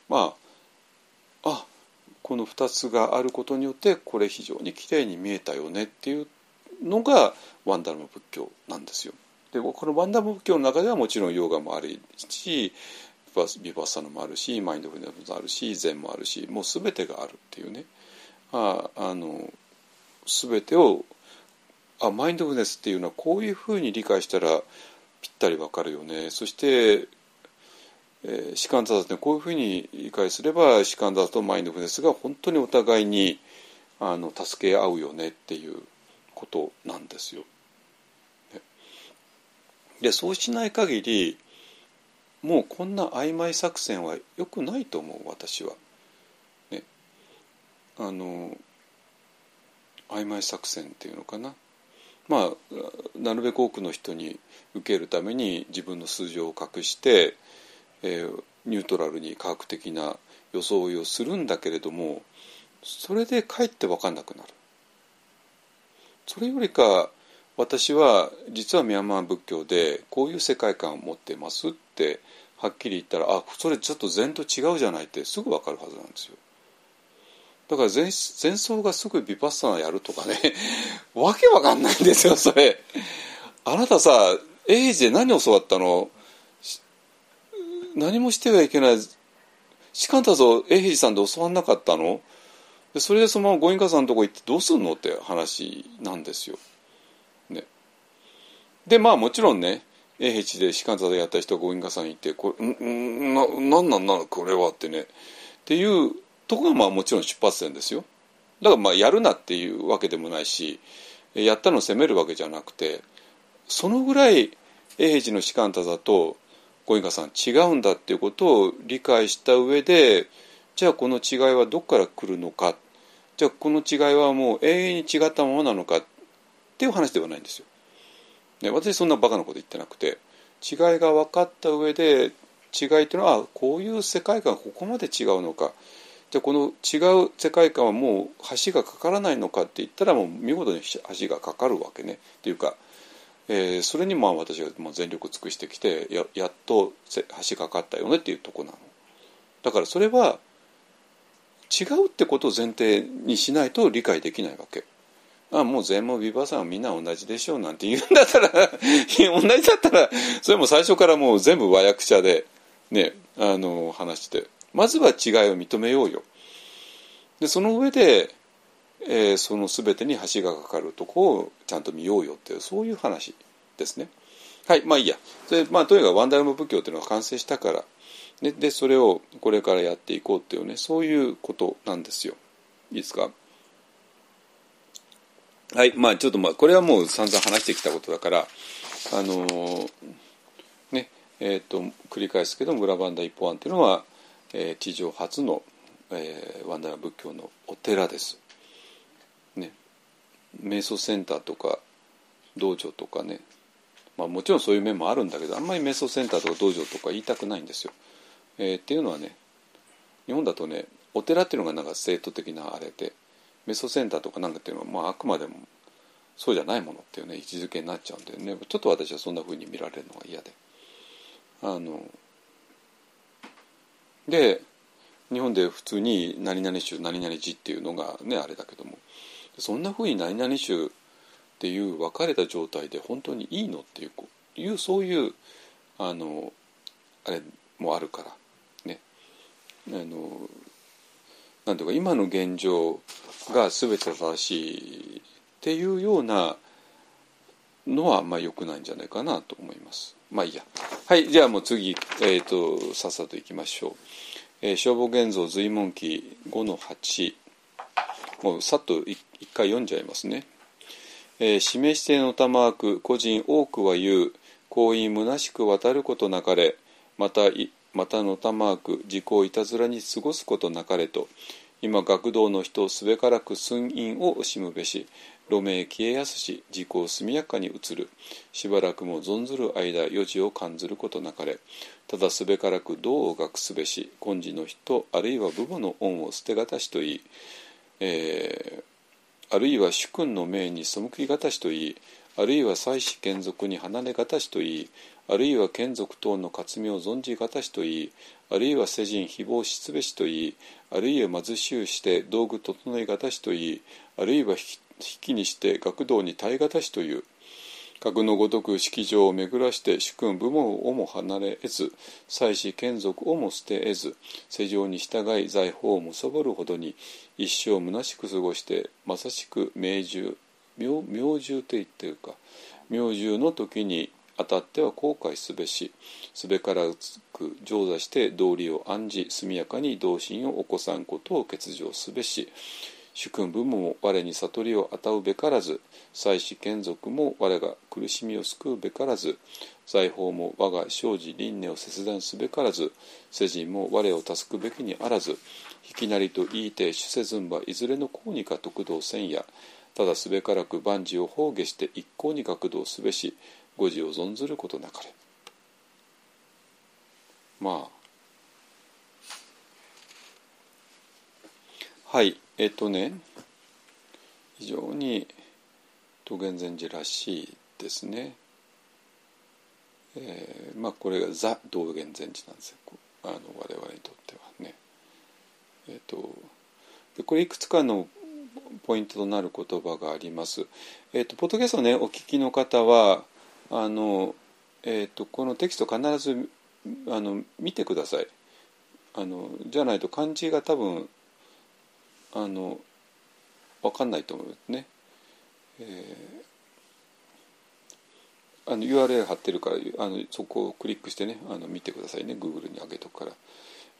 まああこの2つがあることによってこれ非常にきれいに見えたよねっていうのがワンダルマ仏教なんですよ。でこのワンダルマ仏教の中ではもちろんヨガもあるしビバッサナもあるしマインドフルネスもあるし禅もあるしもう全てがあるっていうねああの全てをあマインドフルネスっていうのはこういうふうに理解したらぴったりわかるよねそして、え、士官座ってこういうふうに理解すれば士官座とマインドフルネスが本当にお互いにあの助け合うよねっていうことなんですよ。でそうしない限りもうこんな曖昧作戦はよくないと思う私は。ね、あの曖昧作戦っていうのかな。まあなるべく多くの人に受けるために自分の数字を隠して、えー、ニュートラルに科学的な装いをするんだけれどもそれでかえって分かんなくなる。それよりか私は実はミャンマー仏教でこういう世界観を持ってますってはっきり言ったらあそれちょっと禅と違うじゃないってすぐ分かるはずなんですよ。だから前前奏がすぐビパッサナやるとかね わけわかんないんですよそれ。あなたさエイジで何教わったの？何もしてはいけない。しかんだぞエイジさんで教わんなかったの？でそれでそのままご隠家さんのとこ行ってどうすんのって話なんですよ。ね、でまあもちろんね永平寺で士官座でやった人がご隠家さんいてこれんななんなんなの？これはってね。っていうとこがまあもちろん出発点ですよ。だからまあやるなっていうわけでもないしやったのを責めるわけじゃなくてそのぐらい永平寺の士官座とご隠家さん違うんだっていうことを理解した上でじゃあこの違いはどこから来るのか？じゃあこの違いはもう永遠に違ったままなのかっていう話ではないんですよ。ね、私そんなバカなこと言ってなくて違いが分かった上で違いというのはこういう世界観ここまで違うのか。じゃあこの違う世界観はもう橋がかからないのかって言ったらもう見事に橋がかかるわけね。っていうか、えー、それにまあ私は全力尽くしてきてややっと橋がかかったよねっていうとこなの。だからそれは違うってことを前提にしないと理解できないわけ。あもう全問ビバさんはみんな同じでしょうなんて言うんだったら 同じだったらそれも最初からもう全部和訳者でねあの話してまずは違いを認めようよ。でその上で、えー、その全てに橋がかかるとこをちゃんと見ようよっていうそういう話ですね。はいまあいいやそれ、まあ、とにかくワンダルム仏教っていうのが完成したからででそれをこれからやっていこうっていうねそういうことなんですよいいですか？はいまあちょっとまあこれはもう散々話してきたことだからあのー、ねえ、ー、と繰り返すけど村バンダ一方案っていうのは、えー、地上初の、えー、ワンダラ仏教のお寺です。瞑想センターとか道場とかね。まあもちろんそういう面もあるんだけどあんまり瞑想センターとか道場とか言いたくないんですよ。えー、っていうのはね日本だとねお寺っていうのがなんか生徒的なあれでメソセンターとかなんかっていうのは、まあ、あくまでもそうじゃないものっていうね位置づけになっちゃうんでね。ちょっと私はそんなふうに見られるのが嫌で。あので日本で普通に何々宗何々寺っていうのがねあれだけどもそんなふうに何々宗っていう分かれた状態で本当にいいのっていういうそういうあのあれもあるからねあのなんていうか今の現状が全て正しいっていうようなのはまあ良くないんじゃないかなと思います。まあいいや。はい、じゃあもう次、えーと、さっさといきましょう。えー消防現像随文記5の8もうさっと一回読んじゃいますね。えー示してのたまわく個人多くは言う行為虚しく渡ることなかれまたいまたのたまわく自己をいたずらに過ごすことなかれと今学童の人すべからく寸陰を惜しむべし路名消えやすし自己を速やかに移る。しばらくも存ずる間余事を感ずることなかれ。ただすべからく道を学すべし根治の人あるいは父母の恩を捨てがたしといい、えーあるいは主君の命に背きがたしといいあるいは祭祀眷属に離れがたしといいあるいは眷属等の活名を存じがたしといいあるいは世人誹謗しつべしといいあるいは貧しゅうして道具整えがたしといいあるいは引き引きにして学童に耐えがたしという格のごとく式場を巡らして主君部門をも離れ得ず妻子眷属をも捨て得ず世情に従い財宝をむさぼるほどに一生虚しく過ごしてまさしく明獣明明獣って言ってるか明獣の時にあたっては後悔すべしすべからつく上座して道理を案じ速やかに同心を起こさんことを欠如すべし。主君部も我に悟りを与うべからず妻子眷属も我が苦しみを救うべからず財宝も我が生じ輪廻を切断すべからず世人も我を助くべきにあらず引きなりと言いて主せずんばいずれの功にか得道せんやただすべからく万事を崩下して一向に学道すべし誤字を存ずることなかれ。まあ。はい。えっとね非常に道元禅師らしいですね。えーまあこれがザ道元禅師なんですよあの我々にとってはね。えっとでこれいくつかのポイントとなる言葉があります。えっとポッドキャストねお聞きの方はあのえっとこのテキスト必ずあの見てください。あのじゃないと漢字が多分あの分かんないと思うんですね。えーあの URL 貼ってるからあのそこをクリックしてねあの見てくださいね Google に上げとくから。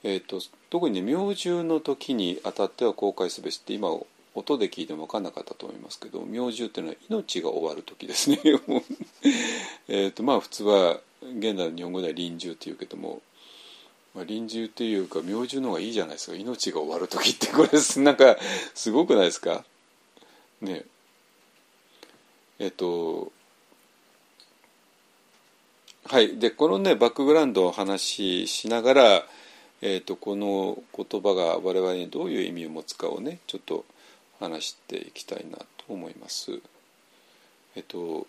えー、と特にね明獣の時にあたっては公開すべしって今音で聞いても分かんなかったと思いますけど明獣っていうのは命が終わる時ですね えとまあ普通は現代の日本語では臨終っていうけども、まあ、臨終っていうか明獣の方がいいじゃないですか。命が終わる時ってこれなんかすごくないですか？ね。えっ、とはい。でこのねバックグラウンドを話ししながら、えー、とこの言葉が我々にどういう意味を持つかをねちょっと話していきたいなと思います。えっ、と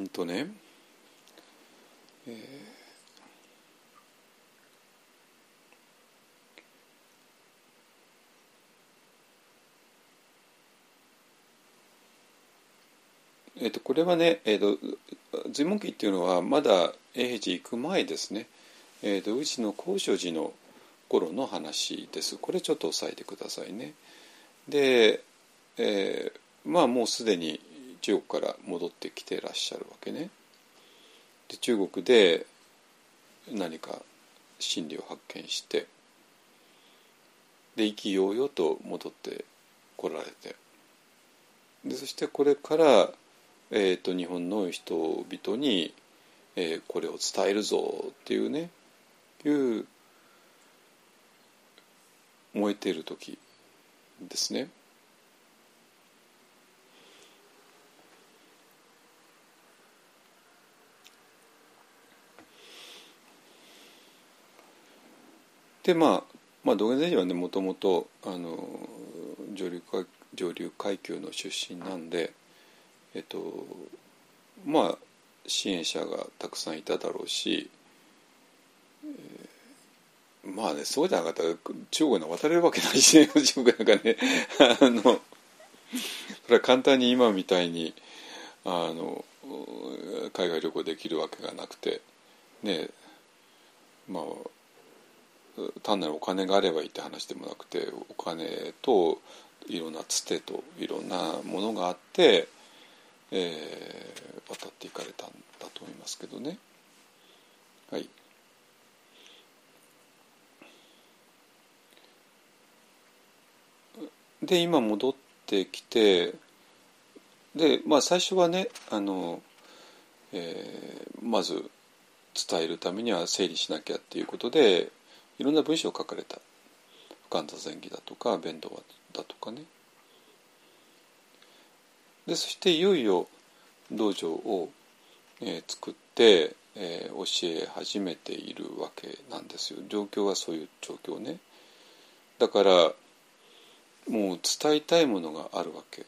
うんとね、えー。えっとこれはね、えっと随文記っていうのはまだ永平寺行く前ですね、えっとうちの高所寺の頃の話です。これちょっと押さえてくださいね。で、えーまあもうすでに中国から戻ってきてらっしゃるわけねで中国で何か真理を発見してで意気揚々と戻ってこられてでそしてこれから、えー、と日本の人々に、えーこれを伝えるぞっていうねいう燃えている時ですね。でまあまあ道元禅師はねもともと上流階上流階級の出身なんでえっとまあ支援者がたくさんいただろうし、えーまあねそうじゃなかったら中国に渡れるわけないしね 中国なんかね。あのそれは簡単に今みたいにあの海外旅行できるわけがなくてねまあ単なるお金があればいいって話でもなくてお金といろんなつてといろんなものがあって、えー渡っていかれたんだと思いますけどね。はい。で今戻ってきてでまあ最初はねあの、えーまず伝えるためには整理しなきゃっていうことでいろんな文章を書かれた「深田前儀」だとか「弁当だとかね。でそしていよいよ道場を、えー作って、えー教え始めているわけなんですよ状況はそういう状況ね。だからもう伝えたいものがあるわけ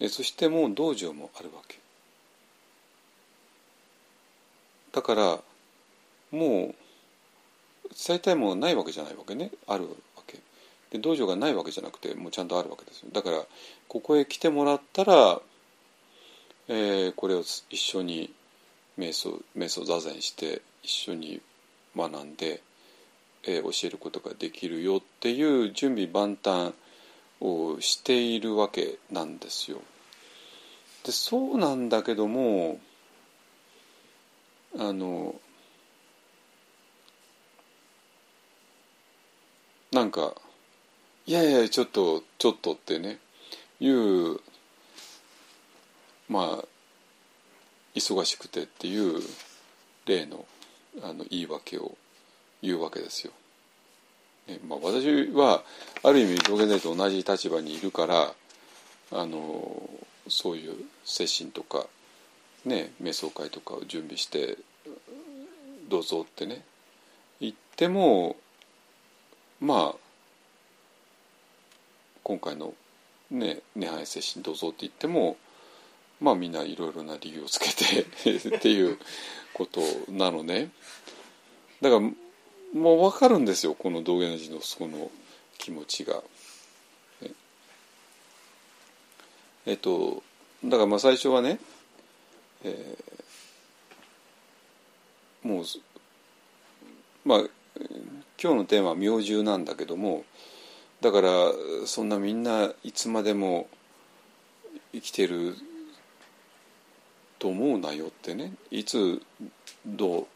でそしてもう道場もあるわけだからもう伝えたいものないわけじゃないわけね。あるわけ。で道場がないわけじゃなくてもうちゃんとあるわけですよ。だからここへ来てもらったら、えーこれを一緒に瞑想瞑想座禅して一緒に学んでえー教えることができるよっていう準備万端をしているわけなんですよ。でそうなんだけどもあのなんか「いやいやちょっとちょっと」ってねいうまあ忙しくてっていう例のあの言い訳を言うわけですよ。ねまあ、私はある意味道元大と同じ立場にいるからあのそういう精神とか、ね、瞑想会とかを準備してどうぞってね言ってもまあ今回のね「涅槃精神どうぞ」って言ってもまあみんないろいろな理由をつけて っていうことなのね。だからもう分かるんですよこの道元寺のその気持ちが。ええっとだからまあ最初はね、えーもうまあ今日のテーマは「明獣」なんだけどもだからそんなみんないつまでも生きてると思うなよってねいつどう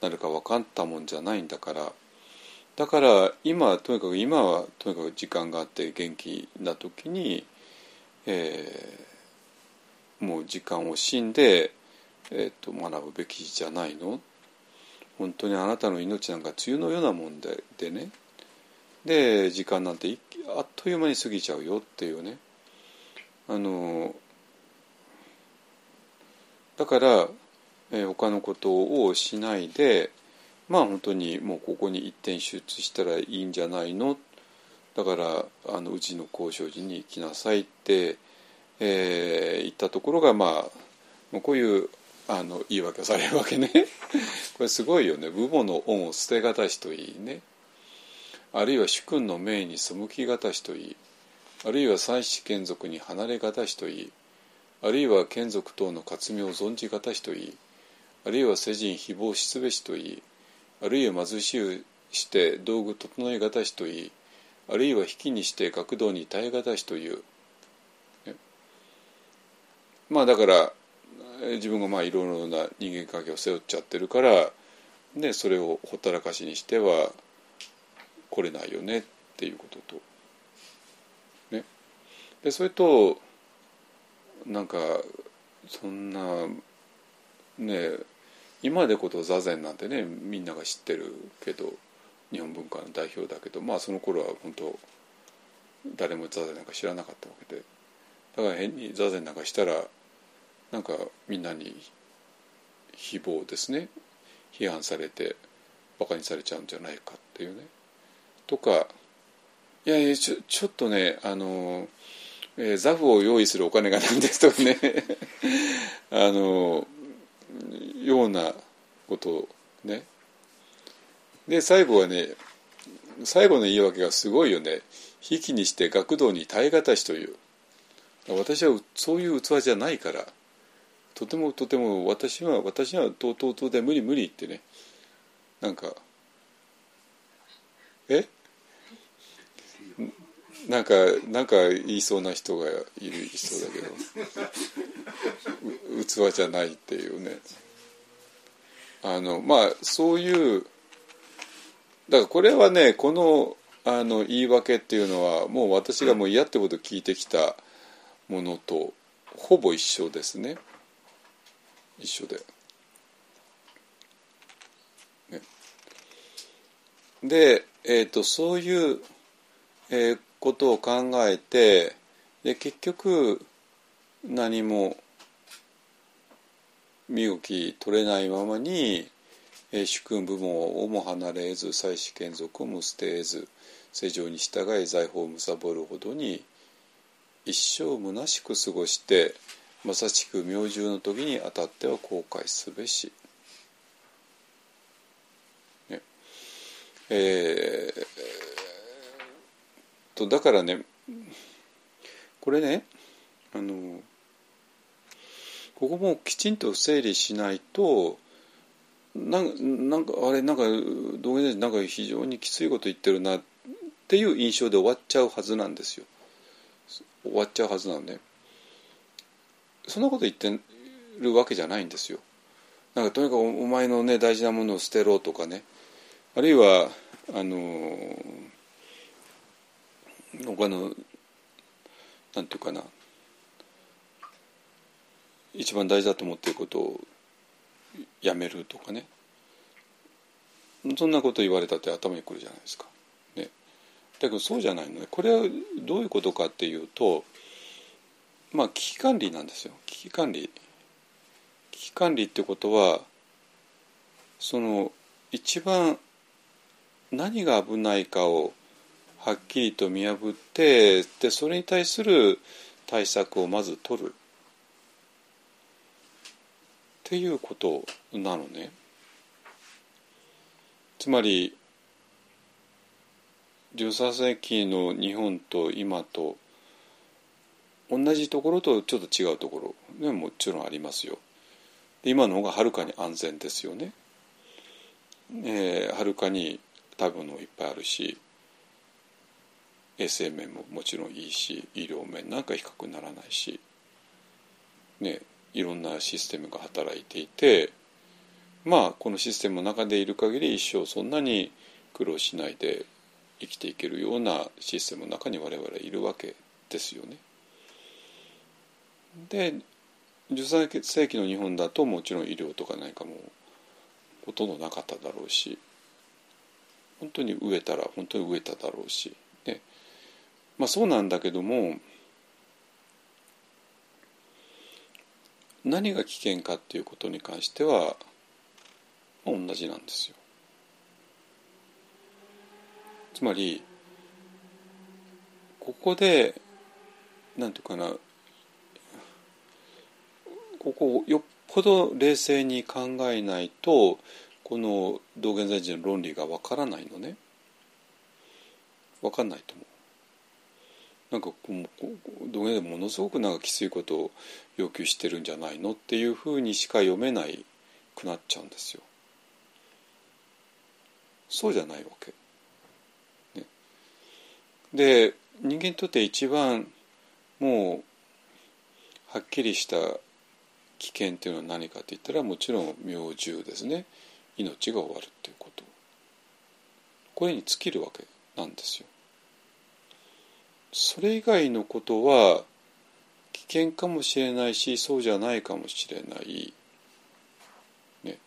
なるか分かったもんじゃないんだから。だから今とにかく今はとにかく時間があって元気な時に、えーもう時間を惜しんで、えー、と学ぶべきじゃないの？本当にあなたの命なんか梅雨のようなもんででね。で時間なんてあっという間に過ぎちゃうよっていうね。あのだから、えー他のことをしないでまあ本当にもうここに一点集中したらいいんじゃないの？だからあのうちの交渉時に来なさいって、えー言ったところがまあこういうあの言い訳されるわけね。これすごいよね。父母の恩を捨てがたしといいね。あるいは主君の命に背きがたしといい。あるいは妻子眷属に離れがたしといい。あるいは眷属等の活名を存じがたしといい。あるいは世人誹謗しつべしといい。あるいは貧しゅうして道具整えがたしといい。あるいは引きにして学童に耐えがたしという、まあだから自分がまあいろいろな人間関係を背負っちゃってるから、ね、それをほったらかしにしては来れないよねっていうことと、ね、でそれとなんかそんなね今でこと座禅なんてねみんなが知ってるけど日本文化の代表だけどまあその頃は本当誰も座禅なんか知らなかったわけで。だから変に座禅なんかしたらなんかみんなに誹謗ですね。批判されてバカにされちゃうんじゃないかっていうね。とかいやいやちょちょっとねあの、えーザフを用意するお金がなんですとかね。あのようなことをね。で最後はね最後の言い訳がすごいよね。引きにして学童に耐え難しという。私はそういう器じゃないから。とてもとても私は私はとうとうとうで無理無理ってね。なんかえ？なんかなんか言いそうな人がいるいそうだけど。器じゃないっていうね。あのまあそういうだからこれはねこのあの言い訳っていうのはもう私がもう嫌ってこと聞いてきたものとほぼ一緒ですね。一緒で。ね、で、えーと、そういう、えー、ことを考えてで結局何も身動き取れないままに、えー、主君部門をも離れず妻子眷属をも捨てず世情に従い財宝を貪るほどに一生虚しく過ごしてまさしく明獣の時にあたっては後悔すべし。ね。えー、とだからねこれねあのここもきちんと整理しないとなんなんかあれなんか道元先なんか非常にきついこと言ってるなっていう印象で終わっちゃうはずなんですよ。終わっちゃうはずなのねそんなこと言ってるわけじゃないんですよ。なんかとにかくお前のね大事なものを捨てろとかね。あるいはあの他のなんていうかな。一番大事だと思っていることをやめるとかね。そんなこと言われたって頭にくるじゃないですか。ね、だけどそうじゃないのね。これはどういうことかっていうとまあ危機管理なんですよ危機管理。危機管理ってことはその一番何が危ないかをはっきりと見破ってでそれに対する対策をまず取るっていうことなのね。つまり13世紀の日本と今と同じところとちょっと違うところねもちろんありますよ。で今の方がはるかに安全ですよね。えー、はるかに食べ物もいっぱいあるし衛生面ももちろんいいし医療面なんか比較にならないし、ね、いろんなシステムが働いていてまあこのシステムの中でいる限り一生そんなに苦労しないで生きていけるようなシステムの中に我々いるわけですよね。で13世紀の日本だともちろん医療とか何かもほとんどなかっただろうし本当に飢えたら本当に飢えただろうしねまあそうなんだけども何が危険かっていうことに関しては同じなんですよ。つまりここでなんていうかなここをよっぽど冷静に考えないとこの道元禅師の論理がわからないのねわかんないと思う。なんか道元でものすごくなんかきついことを要求してるんじゃないのっていうふうにしか読めないくなっちゃうんですよ。そうじゃないわけ。ね、で人間にとって一番もうはっきりした危険っていうのは何かって言ったらもちろん明獣ですね。命が終わるっていうことこれに尽きるわけなんですよ。それ以外のことは危険かもしれないしそうじゃないかもしれない。ね。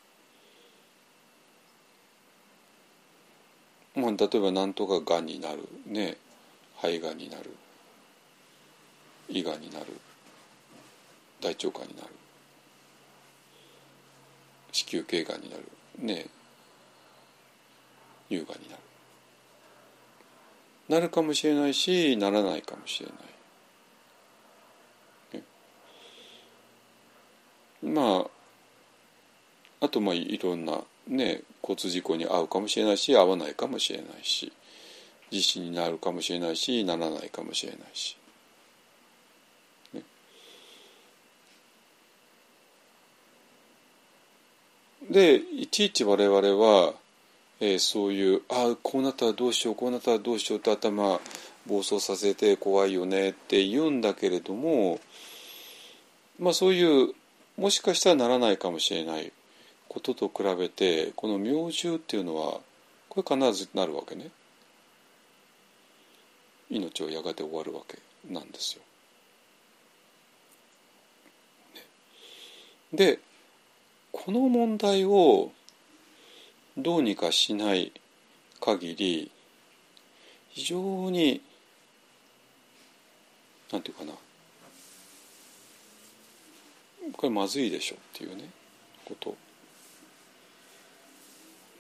まあ、例えば何とかがんになるね肺がんになる胃がんになる大腸がんになる子宮頸がんになる。ね乳がんになる。なるかもしれないしならないかもしれない、ね、まああとまあいろんなね交通事故に遭うかもしれないし遭わないかもしれないし地震になるかもしれないしならないかもしれないし。でいちいち我々は、えー、そういうああこうなったらどうしようこうなったらどうしようって頭暴走させて怖いよねって言うんだけれどもまあそういうもしかしたらならないかもしれないことと比べてこの明獣っていうのはこれ必ずなるわけね命をやがて終わるわけなんですよ。でこの問題をどうにかしない限り非常になんていうかな。これまずいでしょっていうねこと。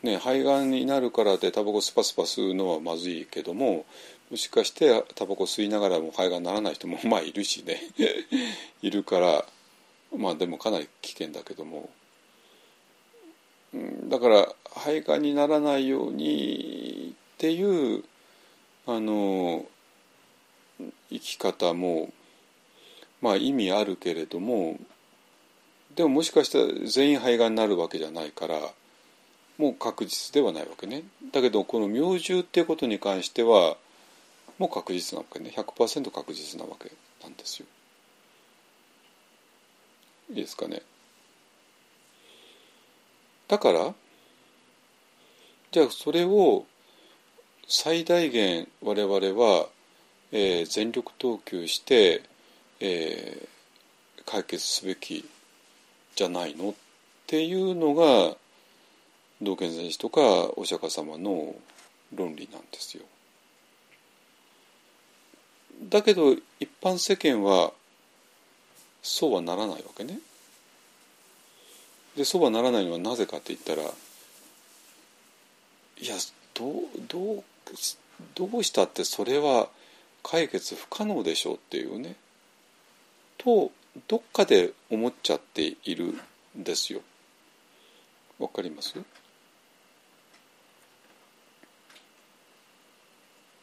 ね肺がんになるからでタバコスパスパ吸うのはまずいけどももしかしてタバコ吸いながらも肺がんならない人もまあいるしね。いるからまあでもかなり危険だけども。だから肺がんにならないようにっていうあの生き方もまあ意味あるけれどもでももしかしたら全員肺がんになるわけじゃないからもう確実ではないわけね。だけどこの明獣っていうことに関してはもう確実なわけね。100%確実なわけなんですよ。いいですかね。だからじゃあそれを最大限我々は、えー、全力投球して、えー、解決すべきじゃないのっていうのが道元禅師とかお釈迦様の論理なんですよ。だけど一般世間はそうはならないわけね。でそうはならないのはなぜかって言ったらいやどうどうどうしたってそれは解決不可能でしょうっていうねとどっかで思っちゃっているんですよ。わかります？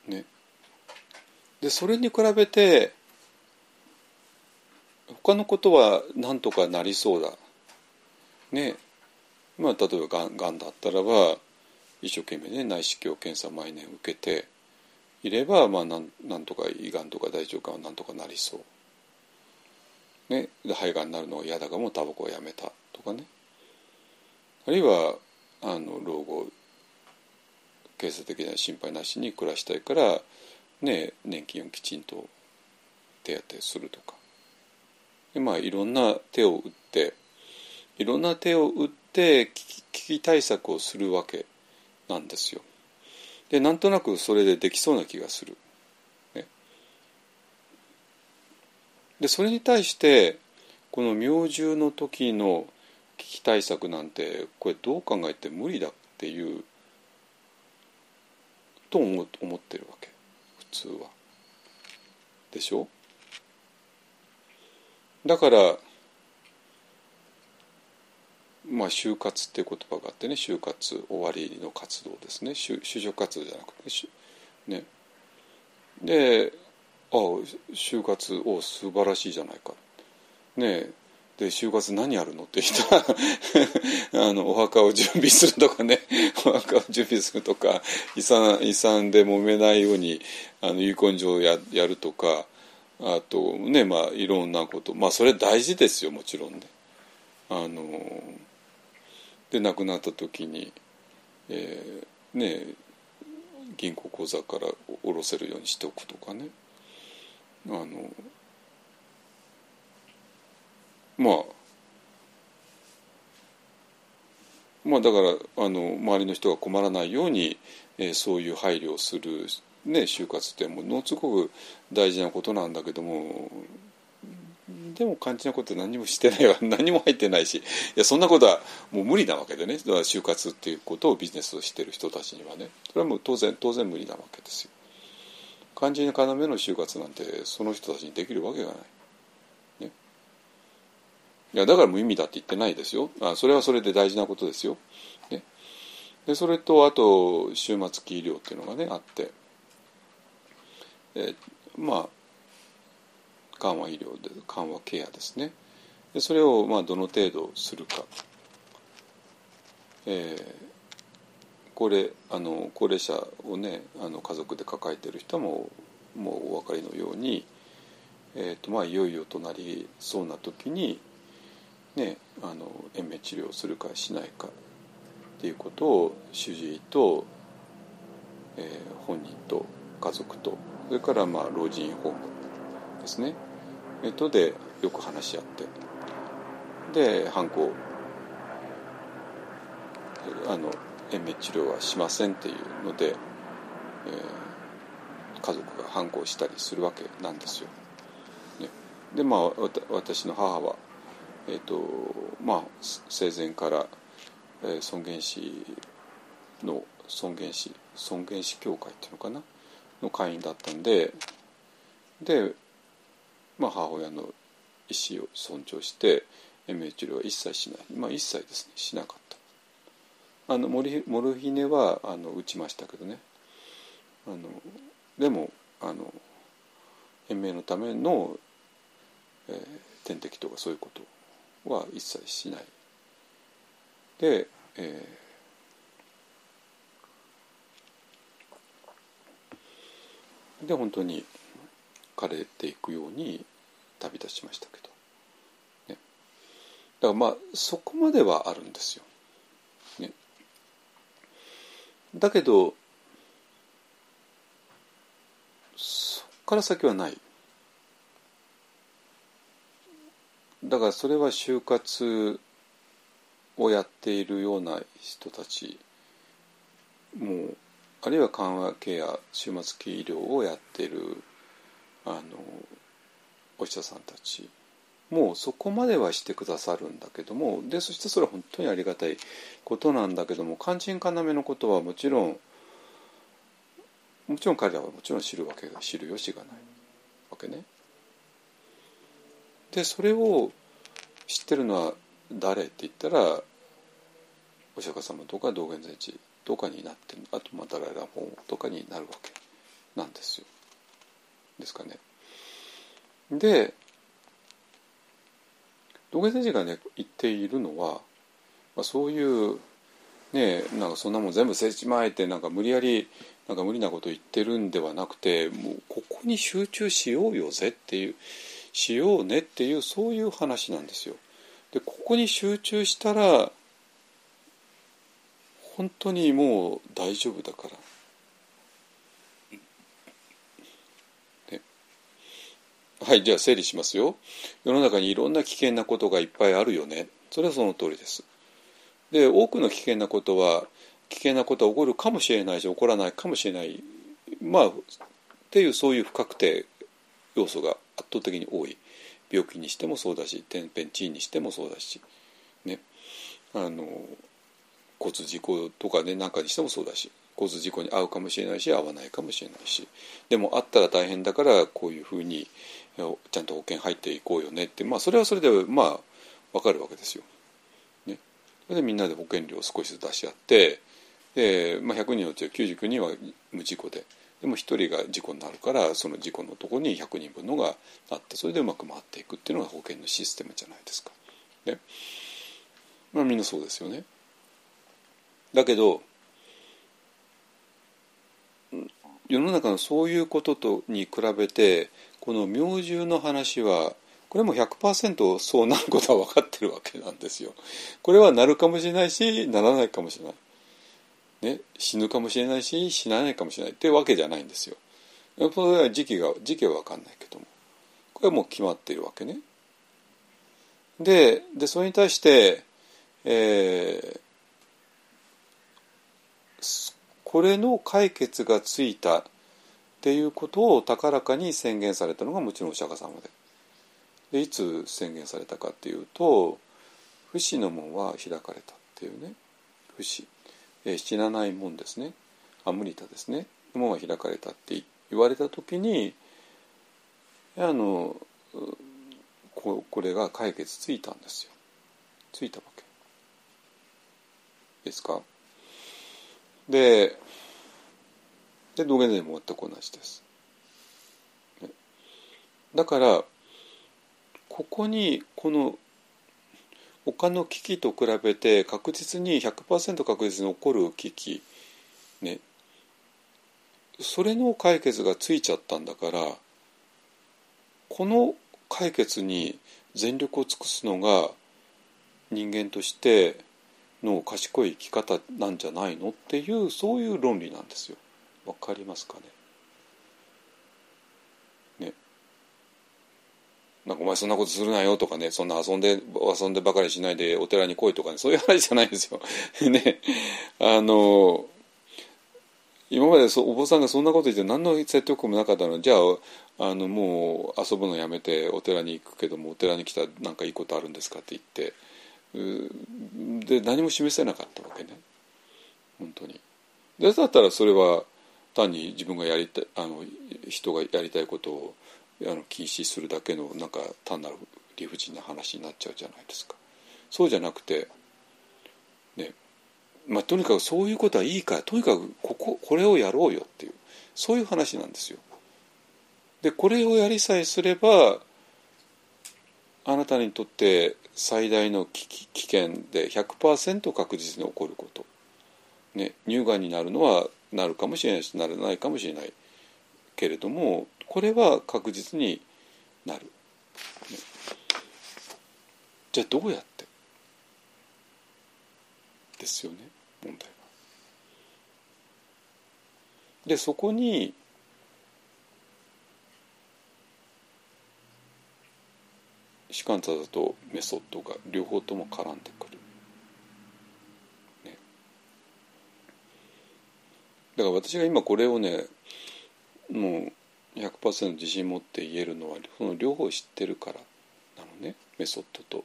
ね。でそれに比べて他のことは何とかなりそうだ。ねまあ例えばがんがんだったらば一生懸命ね内視鏡検査毎年受けていればまあなんなんとか胃がんとか大腸がんはなんとかなりそう。ね、で肺がんになるのが嫌だかもタバコをやめたとかねあるいはあの老後経済的な心配なしに暮らしたいから、ね、年金をきちんと手当てするとかで、まあ、いろんな手を打っていろんな手を打って危機対策をするわけなんですよ。でなんとなくそれでできそうな気がする。ね、でそれに対してこの明獣の時の危機対策なんてこれどう考えて無理だっていうと思ってるわけ普通は。でしょ？だからまあ、就活っていう言葉があってね就活終わりの活動ですね。就職活動じゃなくてね。でああ就活お素晴らしいじゃないか。ねで就活何やるのって人は あのお墓を準備するとかね。お墓を準備するとか遺産遺産で揉めないようにあの遺言状をややるとかあとねまあいろんなこと。まあそれ大事ですよもちろんね。あので亡くなった時に、えー、ね銀行口座から下ろせるようにしておくとかね。あのまあまあだからあの周りの人が困らないように、えー、そういう配慮をする、ね、就活ってものすごく大事なことなんだけどもでも肝心なこと何もしてないわ。何も入ってないし。いやそんなことはもう無理なわけでね。就活っていうことをビジネスとしてる人たちにはね。それはもう当然当然無理なわけですよ。肝心な要の就活なんてその人たちにできるわけがない。ね、いやだから無意味だって言ってないですよ。あそれはそれで大事なことですよ。ね、でそれとあと終末期医療っていうのがねあって、えまあ緩和医療で緩和ケアですね。でそれをまあどの程度するか、えー、これあの高齢者をねあの家族で抱えてる人ももうお分かりのように、えーとまあ、いよいよとなりそうな時に、ね、あの延命治療をするかしないかっていうことを主治医と、えー、本人と家族とそれからまあ老人ホームですね、えー、とでよく話し合って。で犯行あの延命治療はしませんっていうので、えー、家族が反抗したりするわけなんですよ。ね、でまあ私の母は、えーとまあ、生前から、えー、尊厳死の尊厳死尊厳死協会っていうのかな？の会員だったんでで、まあ、母親の意思を尊重して延命治療は一切しない。まあ一切ですね。しなかった。あのモルヒネはあの打ちましたけどね。あのでもあの延命のための、えー、点滴とかそういうことは一切しない。で、えー、で本当に枯れていくように旅立ちましたけど、ね、だからまあそこまではあるんですよ。ね。だけどそこから先はない。だからそれは就活をやっているような人たちもうあるいは緩和ケア終末期医療をやっているあのお医者さんたちもうそこまではしてくださるんだけどもでそしてそれは本当にありがたいことなんだけども肝心要のことはもちろんもちろん彼らはもちろん知るわけが知る由がないわけね。でそれを知ってるのは誰って言ったらお釈迦様とか道元禅師とかになってあとまたライラ本とかになるわけなんですよ。ですかね。で道元先生がね言っているのは、まあ、そういうねなんかそんなもん全部捨てちまえてなんか無理やりなんか無理なこと言ってるんではなくてもうここに集中しようよぜっていうしようねっていうそういう話なんですよ。でここに集中したら本当にもう大丈夫だから。はいじゃあ整理しますよ。世の中にいろんな危険なことがいっぱいあるよね。それはその通りです。で多くの危険なことは危険なことは起こるかもしれないし起こらないかもしれない。まあっていうそういう不確定要素が圧倒的に多い。病気にしてもそうだし天変地異にしてもそうだしね。あの交通事故とかね何かにしてもそうだし交通事故に遭うかもしれないし遭わないかもしれないし。でもあったら大変だからこういうふうにちゃんと保険入っていこうよねってまあそれはそれでまあ分かるわけですよ。ね、それでみんなで保険料を少しずつ出し合ってで、まあ、100人のうちは99人は無事故ででも1人が事故になるからその事故のとこに100人分のがあってそれでうまく回っていくっていうのが保険のシステムじゃないですか。ねまあ、みんなそうですよね。だけど世の中のそういうこととに比べてこの明獣の話はこれも100%そうなることは分かってるわけなんですよ。これはなるかもしれないしならないかもしれない。ね、死ぬかもしれないし死なないかもしれないっていうわけじゃないんですよ。それは時期が時期は分かんないけどもこれはもう決まっているわけね。ででそれに対して、えー、これの解決がついたっていうことを高らかに宣言されたのがもちろんお釈迦様で。でいつ宣言されたかっていうと不死の門は開かれたっていうね。不死、え、死なない門ですね。アムリタですね。門は開かれたって言われた時にあのここれが解決ついたんですよ。ついたわけ。ですか？でで道元禅も全く同じです。だからここにこの他の危機と比べて確実に100%確実に起こる危機ねそれの解決がついちゃったんだからこの解決に全力を尽くすのが人間としての賢い生き方なんじゃないのっていうそういう論理なんですよ。わかりますかね？ね。なんかお前そんなことするなよとかねそんな遊んで遊んでばかりしないでお寺に来いとかねそういう話じゃないですよ。ね。あの今までそお坊さんがそんなこと言って何の説得もなかったのじゃああのもう遊ぶのやめてお寺に行くけどもお寺に来たら何かいいことあるんですかって言ってで何も示せなかったわけね本当に。でだったらそれは単に自分がやりたいあの人がやりたいことをあの禁止するだけのなんか単なる理不尽な話になっちゃうじゃないですか。そうじゃなくてねまあ、とにかくそういうことはいいからとにかくこここれをやろうよっていうそういう話なんですよ。でこれをやりさえすればあなたにとって最大の危険で100%確実に起こること、ね、乳がんになるのはなるかもしれないしならないかもしれないけれどもこれは確実になる。ね、じゃあどうやって？ですよね問題は。でそこにシカンタだとメソッドが両方とも絡んでくる。ね、だから私が今これをねもう100%自信持って言えるのはその両方知ってるからなのねメソッドと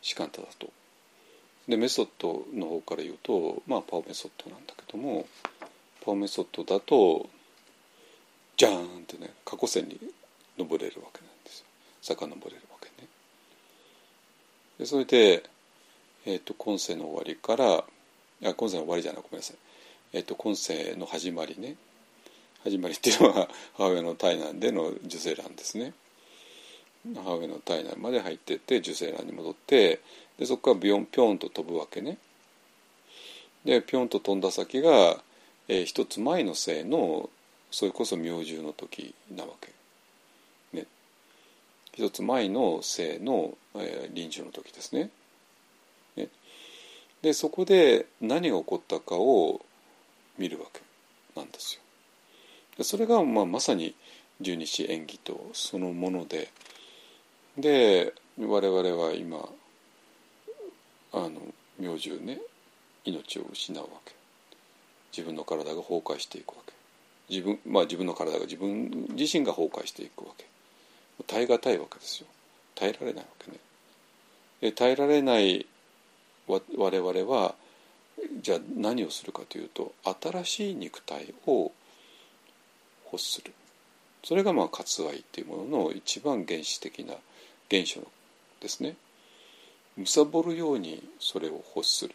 シカンタだと。でメソッドの方から言うとまあパオメソッドなんだけどもパオメソッドだとジャーンってね過去線に登れるわけなんですよ遡れるわけね。でそれで、えーと、今世の終わりからあ今世の終わりじゃないごめんなさい、えーと、今世の始まりね始まりっていうのは母親の体内での受精卵ですね。母親の体内まで入ってって受精卵に戻ってでそこからビヨンピョンと飛ぶわけね。でピョンと飛んだ先が、えー、一つ前の生のそれこそ明獣の時なわけ。ね。一つ前の生の、えー、臨終の時ですね。ねでそこで何が起こったかを見るわけなんですよ。でそれが、まあ、まさに十二支演技とそのものでで我々は今あの明獣ね命を失うわけ。自分の体が崩壊していくわけ。自分まあ自分の体が自分自身が崩壊していくわけ。耐え難いわけですよ。耐えられないわけね。で耐えられない我々はじゃあ何をするかというと新しい肉体を欲する。それがまあ割愛っていうものの一番原始的な現象ですね。貪るようにそれを欲する。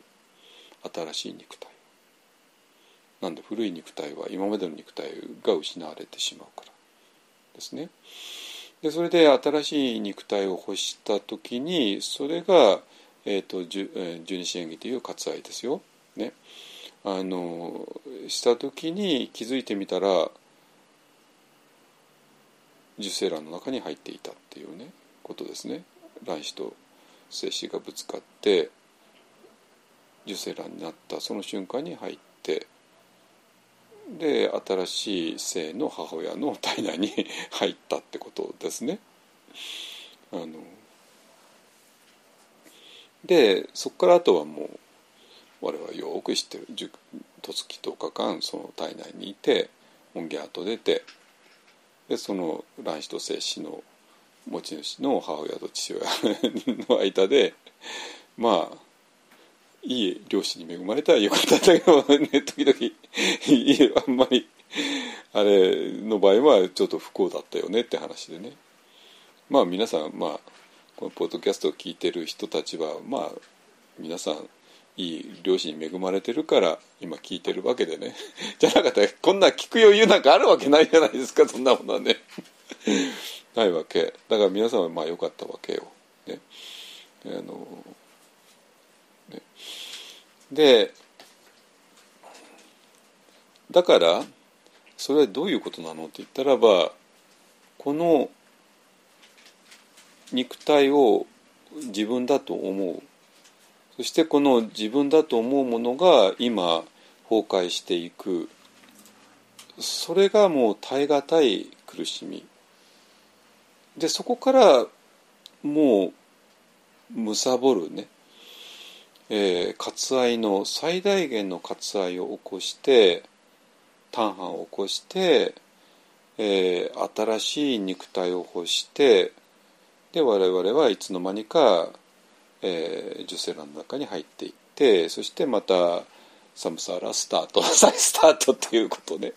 新しい肉体なんで古い肉体は今までの肉体が失われてしまうから。ですね。でそれで新しい肉体を欲した時にそれが、えーと、十二支演技という割愛ですよ。ね、あのした時に気づいてみたら受精卵の中に入っていたっていうねことですね。卵子と精子がぶつかって受精卵になったその瞬間に入ってで新しい性の母親の体内に 入ったってことですね。あのでそこからあとはもう我々はよく知ってる。十月10日間その体内にいて音源と出てでその卵子と精子の持ち主の母親と父親の間でまあいい両親に恵まれたらよかったんだけどね。時々あんまりあれの場合はちょっと不幸だったよねって話でね。まあ皆さんまあこのポッドキャストを聞いてる人たちはまあ皆さんいい両親に恵まれてるから今聞いてるわけでね。じゃなかったらこんな聞く余裕なんかあるわけないじゃないですかそんなものはね。ないわけ。だから皆さんはまあ良かったわけよ。ね。あのね、でだからそれはどういうことなのって言ったらばこの肉体を自分だと思う。そしてこの自分だと思うものが今崩壊していく。それがもう耐え難い苦しみ。でそこからもう貪るね、えー、割愛の最大限の割愛を起こして単反を起こして、えー、新しい肉体を欲してで我々はいつの間にか、えー、受精卵の中に入っていってそしてまたサムサーラスタート 再スタートっていうことね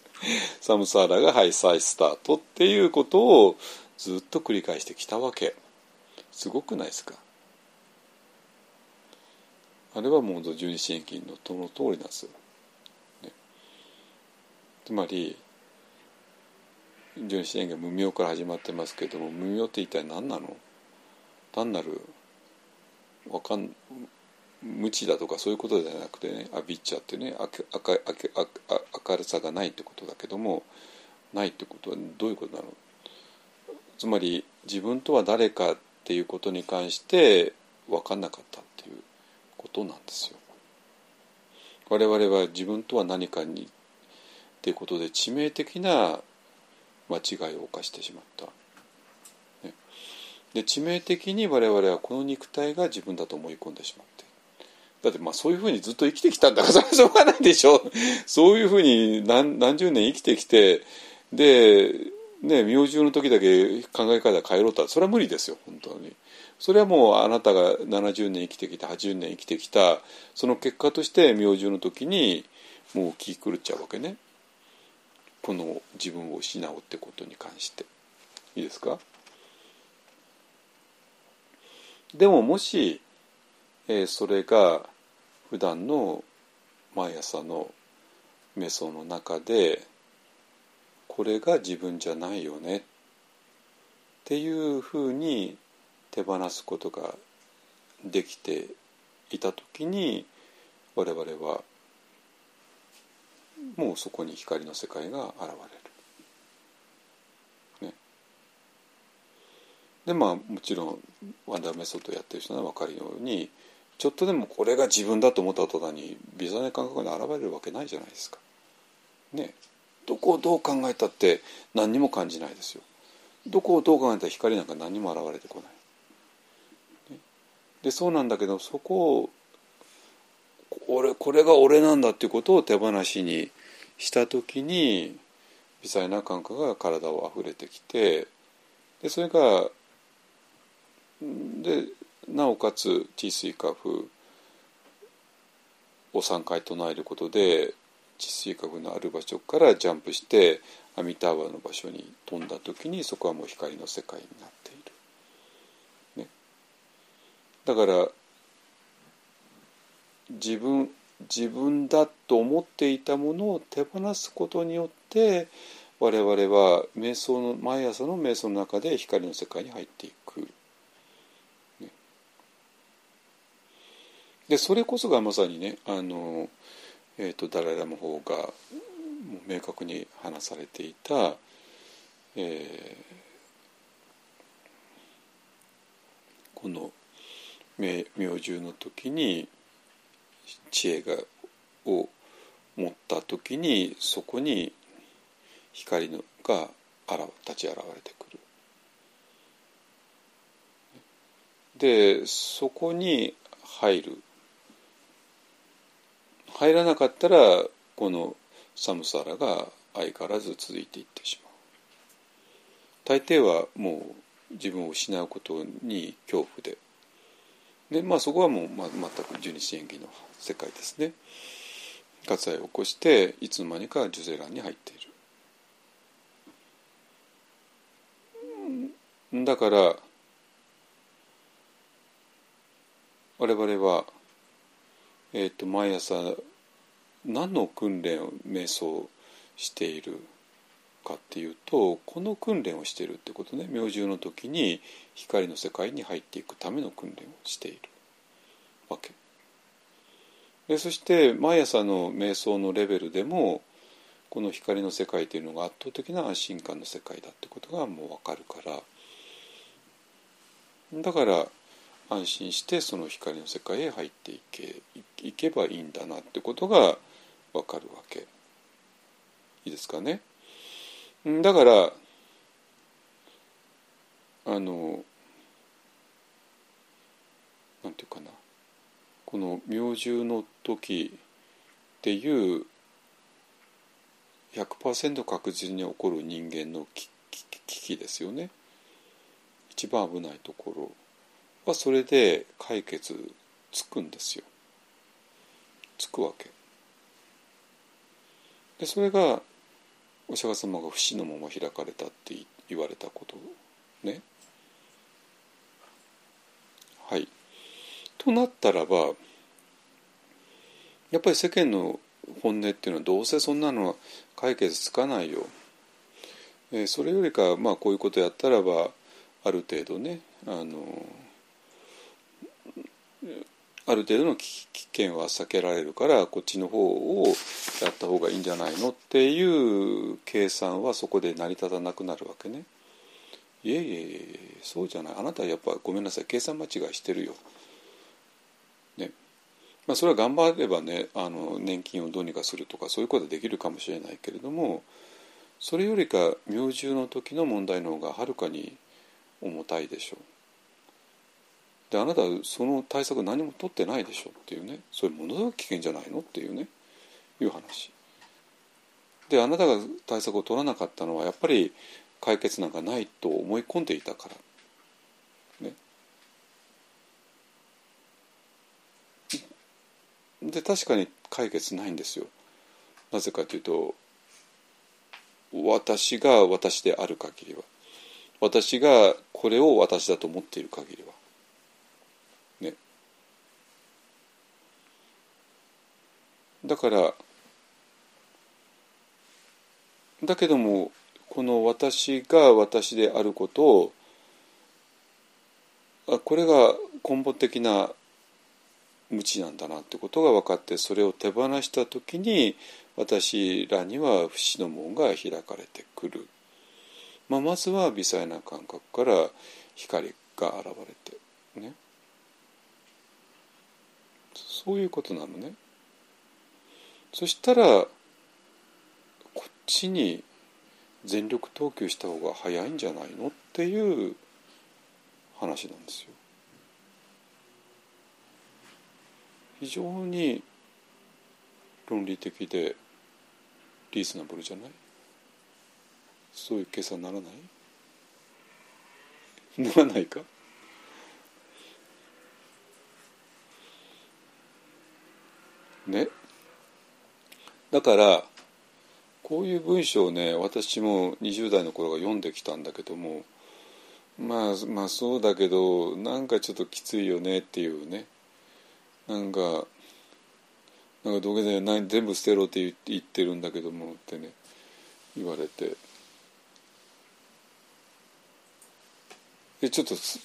サムサーラがはい再スタートっていうことをずっと繰り返してきたわけ。すごくないですか？あれはもう十二支援金のとの通りなんですよ、ね、つまり十二支援金無明から始まってますけども無明って一体何なの？単なるわかん無知だとかそういうことじゃなくてねアビッチャってね明るさがないってことだけどもないってことはどういうことなのつまり自分とは誰かっていうことに関して分かんなかったっていうことなんですよ。我々は自分とは何かにっていうことで致命的な間違いを犯してしまった。で致命的に我々はこの肉体が自分だと思い込んでしまってだってまあそういうふうにずっと生きてきたんだからしょうがないでしょ そういうふうに何何十年生きてきてでね明治の時だけ考え方変えろとはそれは無理ですよ本当に。それはもうあなたが70年生きてきた80年生きてきたその結果として明治の時にもう気狂っちゃうわけね。この自分を失うってことに関して。いいですか？でももし、えー、それが普段の毎朝の瞑想の中でこれが自分じゃないよねっていうふうに手放すことができていた時に我々はもうそこに光の世界が現れる。でまあもちろんワンダーメソッドやってる人は分かるようにちょっとでもこれが自分だと思った途端に微細な感覚に現れるわけないじゃないですか。ねどこをどう考えたって何にも感じないですよ。どこをどう考えたら光なんか何にも現れてこない。でそうなんだけどそこを俺これが俺なんだっていうことを手放しにした時に微細な感覚が体をあふれてきてでそれがでなおかつ地水化風を3回唱えることで地水化風のある場所からジャンプしてアミターの場所に飛んだ時にそこはもう光の世界になっている。ね、だから自分自分だと思っていたものを手放すことによって我々は瞑想の毎朝の瞑想の中で光の世界に入っていく。ね、でそれこそがまさにねあの、えーと、ダライラの方が明確に話されていた、えー、この明獣の時に知恵がを持った時にそこに光のが立ち現れてくる。でそこに入る入らなかったらこの寒さらが相変わらず続いていってしまう。大抵はもう自分を失うことに恐怖で。でまあそこはもう、まあ、全く十二支縁起の世界ですね。割愛を起こしていつの間にか受精卵に入っている。だから我々は、えーと、毎朝何の訓練を瞑想しているかっていうとこの訓練をしているってことね明獣の時に光の世界に入っていくための訓練をしているわけ。でそして毎朝の瞑想のレベルでもこの光の世界というのが圧倒的な安心感の世界だってことがもう分かるからだから安心してその光の世界へ入っていけいけばいいんだなってことが分かるわけ。いいですかね？だからあのなんていうかな。この明獣の時っていう100%確実に起こる人間の危機ですよね。一番危ないところ。はそれで解決つくんですよ。つくわけ。でそれがお釈迦様が不死のまま開かれたって言われたことね。はい。となったらばやっぱり世間の本音っていうのはどうせそんなのは解決つかないよ。えー、それよりかまあこういうことやったらばある程度ねあのある程度の危険は避けられるからこっちの方をやった方がいいんじゃないのっていう計算はそこで成り立たなくなるわけね。いえいえいえそうじゃないあなたはやっぱごめんなさい計算間違いしてるよ。ねまあ、それは頑張ればねあの年金をどうにかするとかそういうことはできるかもしれないけれどもそれよりか明獣の時の問題の方がはるかに重たいでしょう。であなたはその対策何も取ってないでしょっていうね。それものすごく危険じゃないのっていうね。いう話。であなたが対策を取らなかったのはやっぱり解決なんかないと思い込んでいたから。ね。で確かに解決ないんですよ。なぜかというと私が私である限りは。私がこれを私だと思っている限りは。だからだけどもこの私が私であることをこれが根本的な無知なんだなってことが分かってそれを手放した時に私らには不死の門が開かれてくる、まあ、まずは微細な感覚から光が現れてね。そういうことなのね。そしたらこっちに全力投球した方が早いんじゃないのっていう話なんですよ。非常に論理的でリーズナブルじゃない？そういう計算ならない？ならないか？ね？だからこういう文章をね私も20代の頃が読んできたんだけどもまあまあそうだけどなんかちょっときついよねっていうね。なんかなんか土下座ない全部捨てろって言ってるんだけどもってね言われて。でちょっとち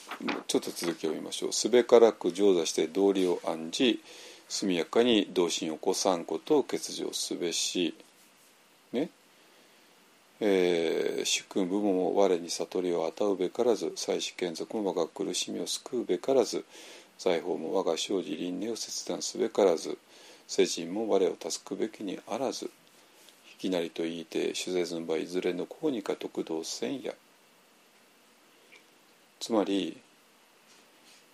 ょっと続きを見ましょう「すべからく上座して道理を案じ速やかに同心を起こさんことを欠如すべし」ね。えー、主君部門も我に悟りを与うべからず妻子眷属も我が苦しみを救うべからず財宝も我が生じ輪廻を切断すべからず世人も我を助くべきにあらずいきなりと言いて主税寸場いずれのこうにか得道せんやつまり、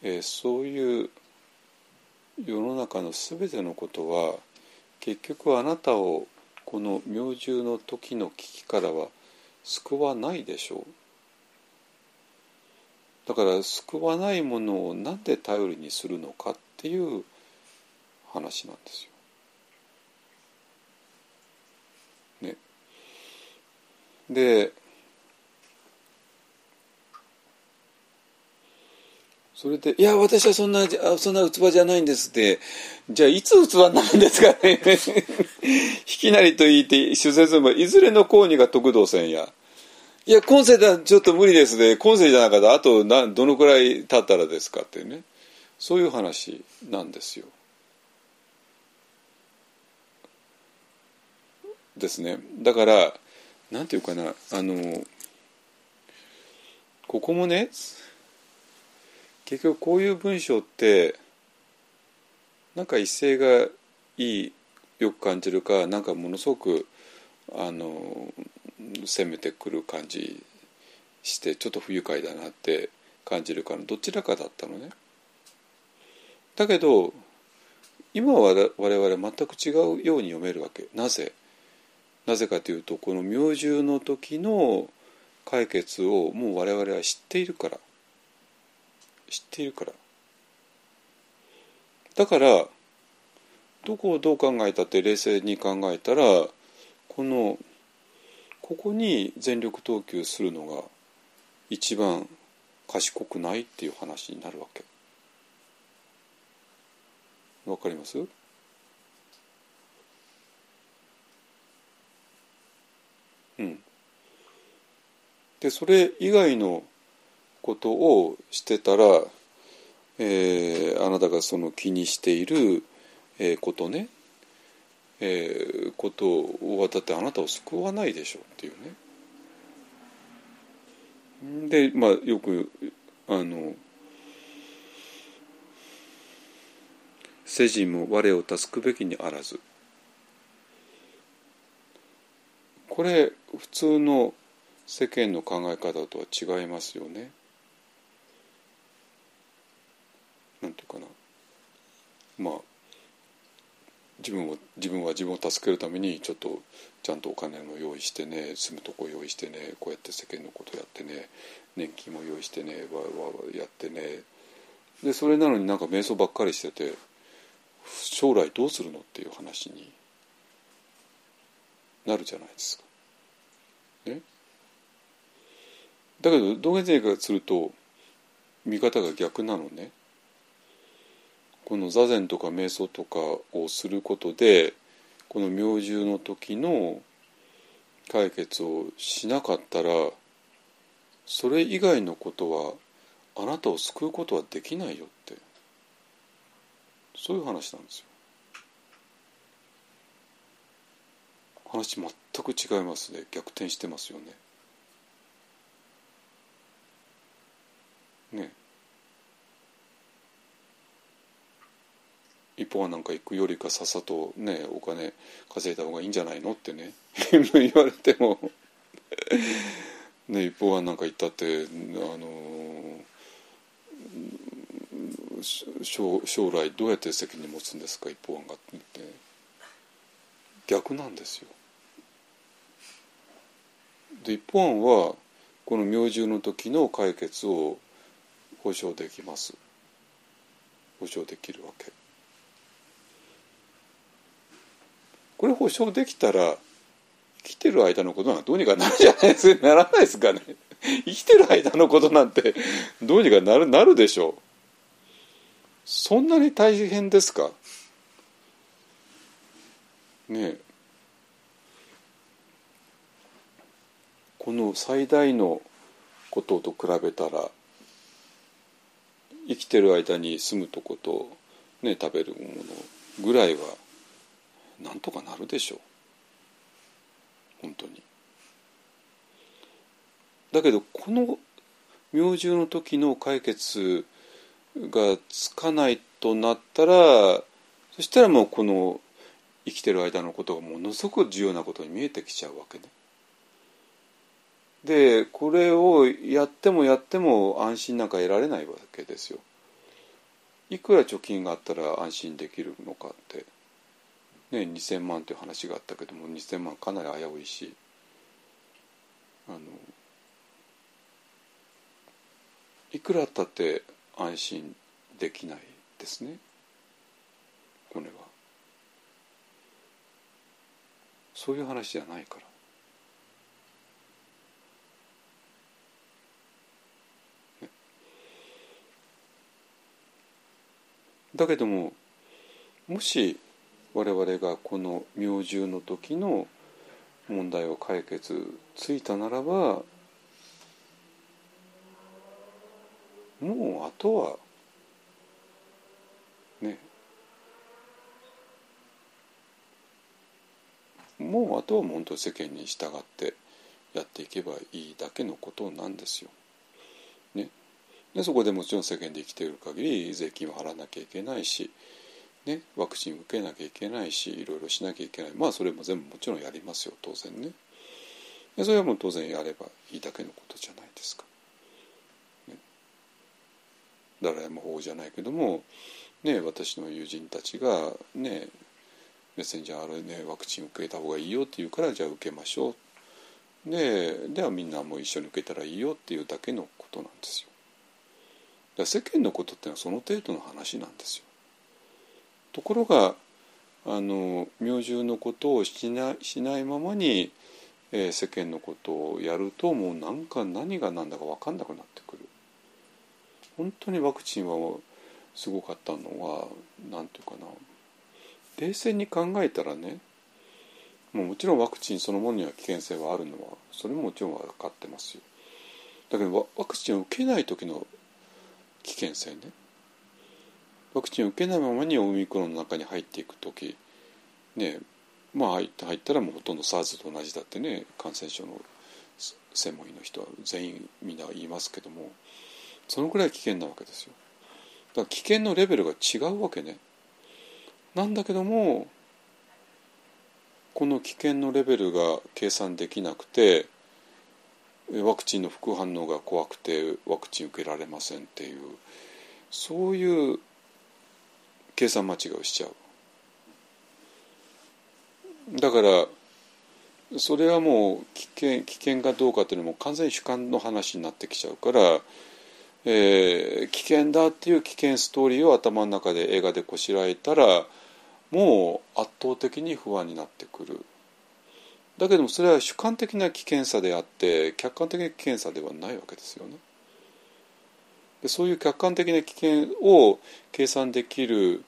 えー、そういう世の中の全てのことは結局あなたをこの明獣の時の危機からは救わないでしょう。だから救わないものを何で頼りにするのかっていう話なんですよ。ね。でそれで「いや私はそんなそんな器じゃないんです」ってじゃあいつ器なんですかね いきなりと言って主説もいずれの公にが得道せんや。いや、今世ではちょっと無理ですね。今世じゃなかったら、あとなどのくらい経ったらですかってね。そういう話なんですよ。ですねだからなんていうかなあのここもね結局こういう文章ってなんか一斉がいいよく感じるかなんかものすごくあの攻めてくる感じしてちょっと不愉快だなって感じるかのどちらかだったのね。だけど今は我々全く違うように読めるわけ。なぜ？なぜかというとこの明獣の時の解決をもう我々は知っているから。知っているからだからどこをどう考えたって冷静に考えたらこのここに全力投球するのが一番賢くないっていう話になるわけ。わかります？うん。でそれ以外のことをしてたら、えー、あなたがその気にしている、えー、ことね、えー、ことをだってあなたを救わないでしょうっていうね。でまあよくあの世人も我を助くべきにあらずこれ普通の世間の考え方とは違いますよね。なんていうかなまあ自分を自分は自分を助けるためにちょっとちゃんとお金も用意してね住むとこ用意してねこうやって世間のことやってね年金も用意してねわわわやってねでそれなのになんか瞑想ばっかりしてて将来どうするのっていう話になるじゃないですか。ね、だけど道元先生からすると見方が逆なのね。この座禅とか瞑想とかをすることでこの明獣の時の解決をしなかったらそれ以外のことはあなたを救うことはできないよってそういう話なんですよ。話全く違いますね逆転してますよね。ね一方はなんか行くよりかさっさとねお金稼いだ方がいいんじゃないのってね 言われてもね一方はなんか言ったってあの将将来どうやって責任持つんですか一方案がって逆なんですよ。で一方案はこの明獣の時の解決を保証できます保証できるわけ。これ保証できたら生きてる間のことなんかどうにかなるじゃないですかならないですかね。生きてる間のことなんてどうにかなるなるでしょう。そんなに大変ですか？ねえ。この最大のことと比べたら生きてる間に住むとこと、ね、食べるものぐらいはなんとかなるでしょう本当に。だけどこの明獣の時の解決がつかないとなったらそしたらもうこの生きてる間のことがものすごく重要なことに見えてきちゃうわけね。でこれをやってもやっても安心なんか得られないわけですよ。いくら貯金があったら安心できるのかって。ね、2,000万という話があったけども2,000万かなり危ういしあのいくらあったって安心できないですねこれはそういう話じゃないから。だけどももし我々がこの明獣の時の問題を解決ついたならばもうあとはねもうあとは本当世間に従ってやっていけばいいだけのことなんですよ。ね、でそこでもちろん世間で生きている限り税金を払わなきゃいけないし、ね、ワクチン受けなきゃいけないしいろいろしなきゃいけないまあそれも全部もちろんやりますよ当然ね。でそれはもう当然やればいいだけのことじゃないですか。ね、誰も法じゃないけども、ね、私の友人たちがねメッセンジャー RNA ワクチン受けた方がいいよって言うからじゃあ受けましょうでではみんなも一緒に受けたらいいよっていうだけのことなんですよ。だ世間のことってのはその程度の話なんですよ。ところがあの明獣のことをしないしないままに、えー、世間のことをやるともうなんか何が何だか分かんなくなってくる。本当にワクチンはすごかったのは何て言うかな。冷静に考えたらねもうもちろんワクチンそのものには危険性はあるのはそれももちろん分かってますよ。だけどワクチンを受けない時の危険性ね。ワクチンを受けないままにオミクロンの中に入っていく時ねまあ入ったらもうほとんど SARS と同じだってね感染症の専門医の人は全員みんな言いますけどもそのくらい危険なわけですよ。だから危険のレベルが違うわけね。なんだけどもこの危険のレベルが計算できなくてワクチンの副反応が怖くてワクチン受けられませんっていうそういう計算間違いをしちゃう。だからそれはもう危険危険かどうかっていうのも完全に主観の話になってきちゃうから、えー、危険だっていう危険ストーリーを頭の中で映画でこしらえたらもう圧倒的に不安になってくる。だけどもそれは主観的な危険さであって客観的な危険さではないわけですよね。でそういう客観的な危険を計算できる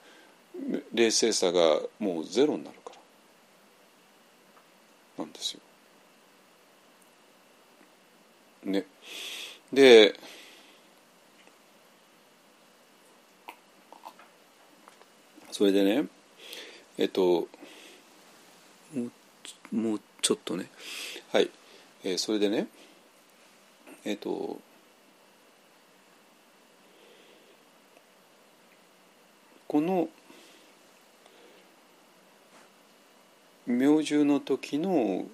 冷静さがもうゼロになるからなんですよ。ね。でそれでねえっともうちょっとねはい、えー、それでねえっとこの明獣の時の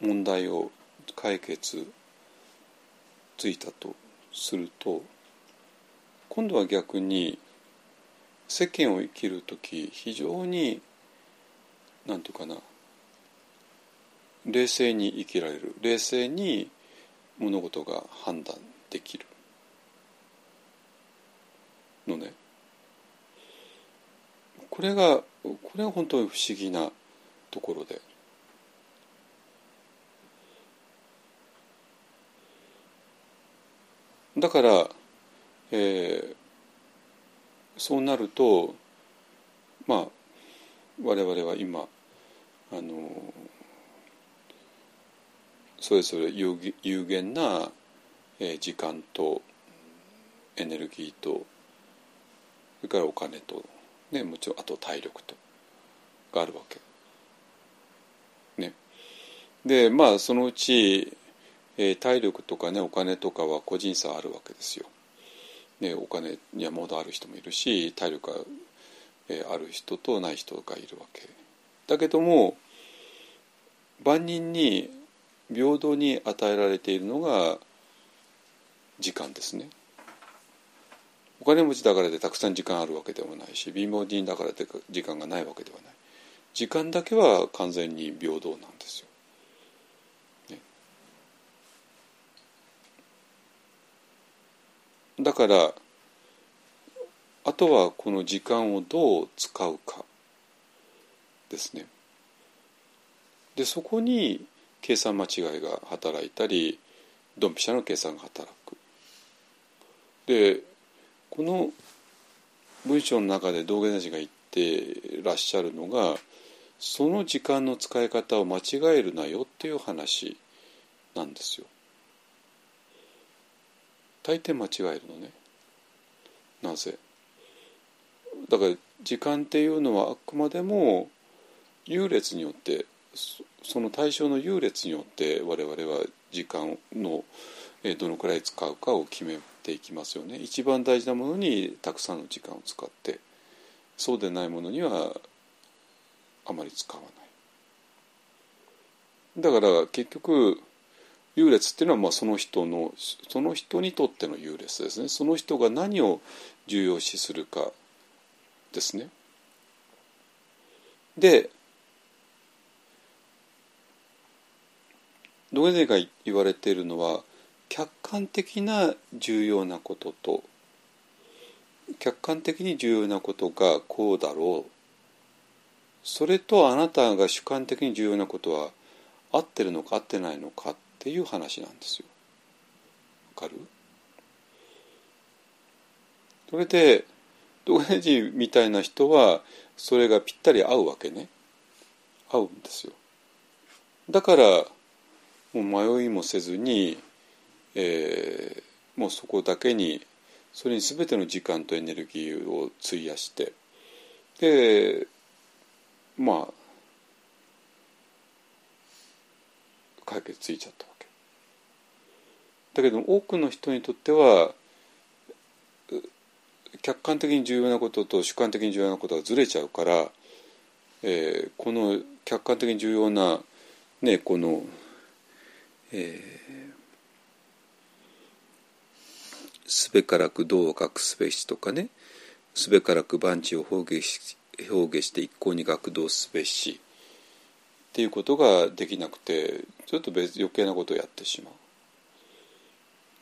問題を解決ついたとすると今度は逆に世間を生きる時非常に何て言うかな冷静に生きられる。冷静に物事が判断できる。のね。これがこれが本当に不思議なところで。だから、えー、そうなるとまあ我々は今あのそれぞれ有有限な、えー、時間とエネルギーとそれからお金と、ね、もちろんあと体力とがあるわけ。ね、でまあそのうち、えー、体力とかねお金とかは個人差あるわけですよ。ね、お金にはまだある人もいるし体力が、えー、ある人とない人がいるわけだけども万人に平等に与えられているのが時間ですねお金持ちだからでたくさん時間あるわけでもないし貧乏人だからで時間がないわけではない時間だけは完全に平等なんですよ。ね、だからあとはこの時間をどう使うかですね。でそこに計算間違いが働いたりドンピシャの計算が働く。でこの文章の中で道元大臣が言ってらっしゃるのがその時間の使い方を間違えるなよっていう話なんですよ。大抵間違えるのね。なぜ？だから時間っていうのはあくまでも優劣によってその対象の優劣によって我々は時間のどのくらい使うかを決めていきますよね。一番大事なものにたくさんの時間を使ってそうでないものにはあまり使わない。だから結局優劣っていうのはまあその人のその人にとっての優劣ですね。その人が何を重要視するかですね。でドゲゼが言われているのは客観的な重要なことと客観的に重要なことがこうだろうそれとあなたが主観的に重要なことは合ってるのか合ってないのかっていう話なんですよ。わかる？それでドゲジみたいな人はそれがぴったり合うわけね合うんですよ。だからもう迷いもせずに、えーもうそこだけにそれに全ての時間とエネルギーを費やしてでまあ解決ついちゃったわけ。だけど多くの人にとっては客観的に重要なことと主観的に重要なことがずれちゃうから、えーこの客観的に重要なねこのえーすべからく道を隠すべしとかね。すべからく万事を表現し表現して一向に学動すべし。っていうことができなくてちょっと別余計なことをやってしまう。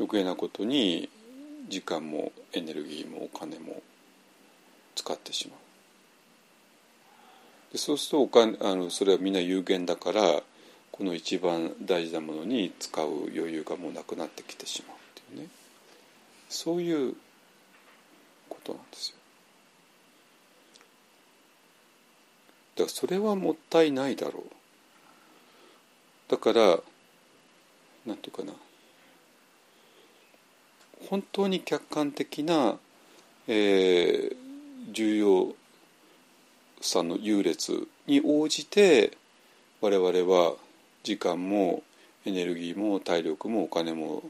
余計なことに時間もエネルギーもお金も使ってしまう。でそうするとお金あのそれはみんな有限だからこの一番大事なものに使う余裕がもうなくなってきてしまうっていうね。そういうことなんですよ。だからそれはもったいないだろう。だからなんていうかな。本当に客観的な、えー重要さの優劣に応じて我々は時間もエネルギーも体力もお金も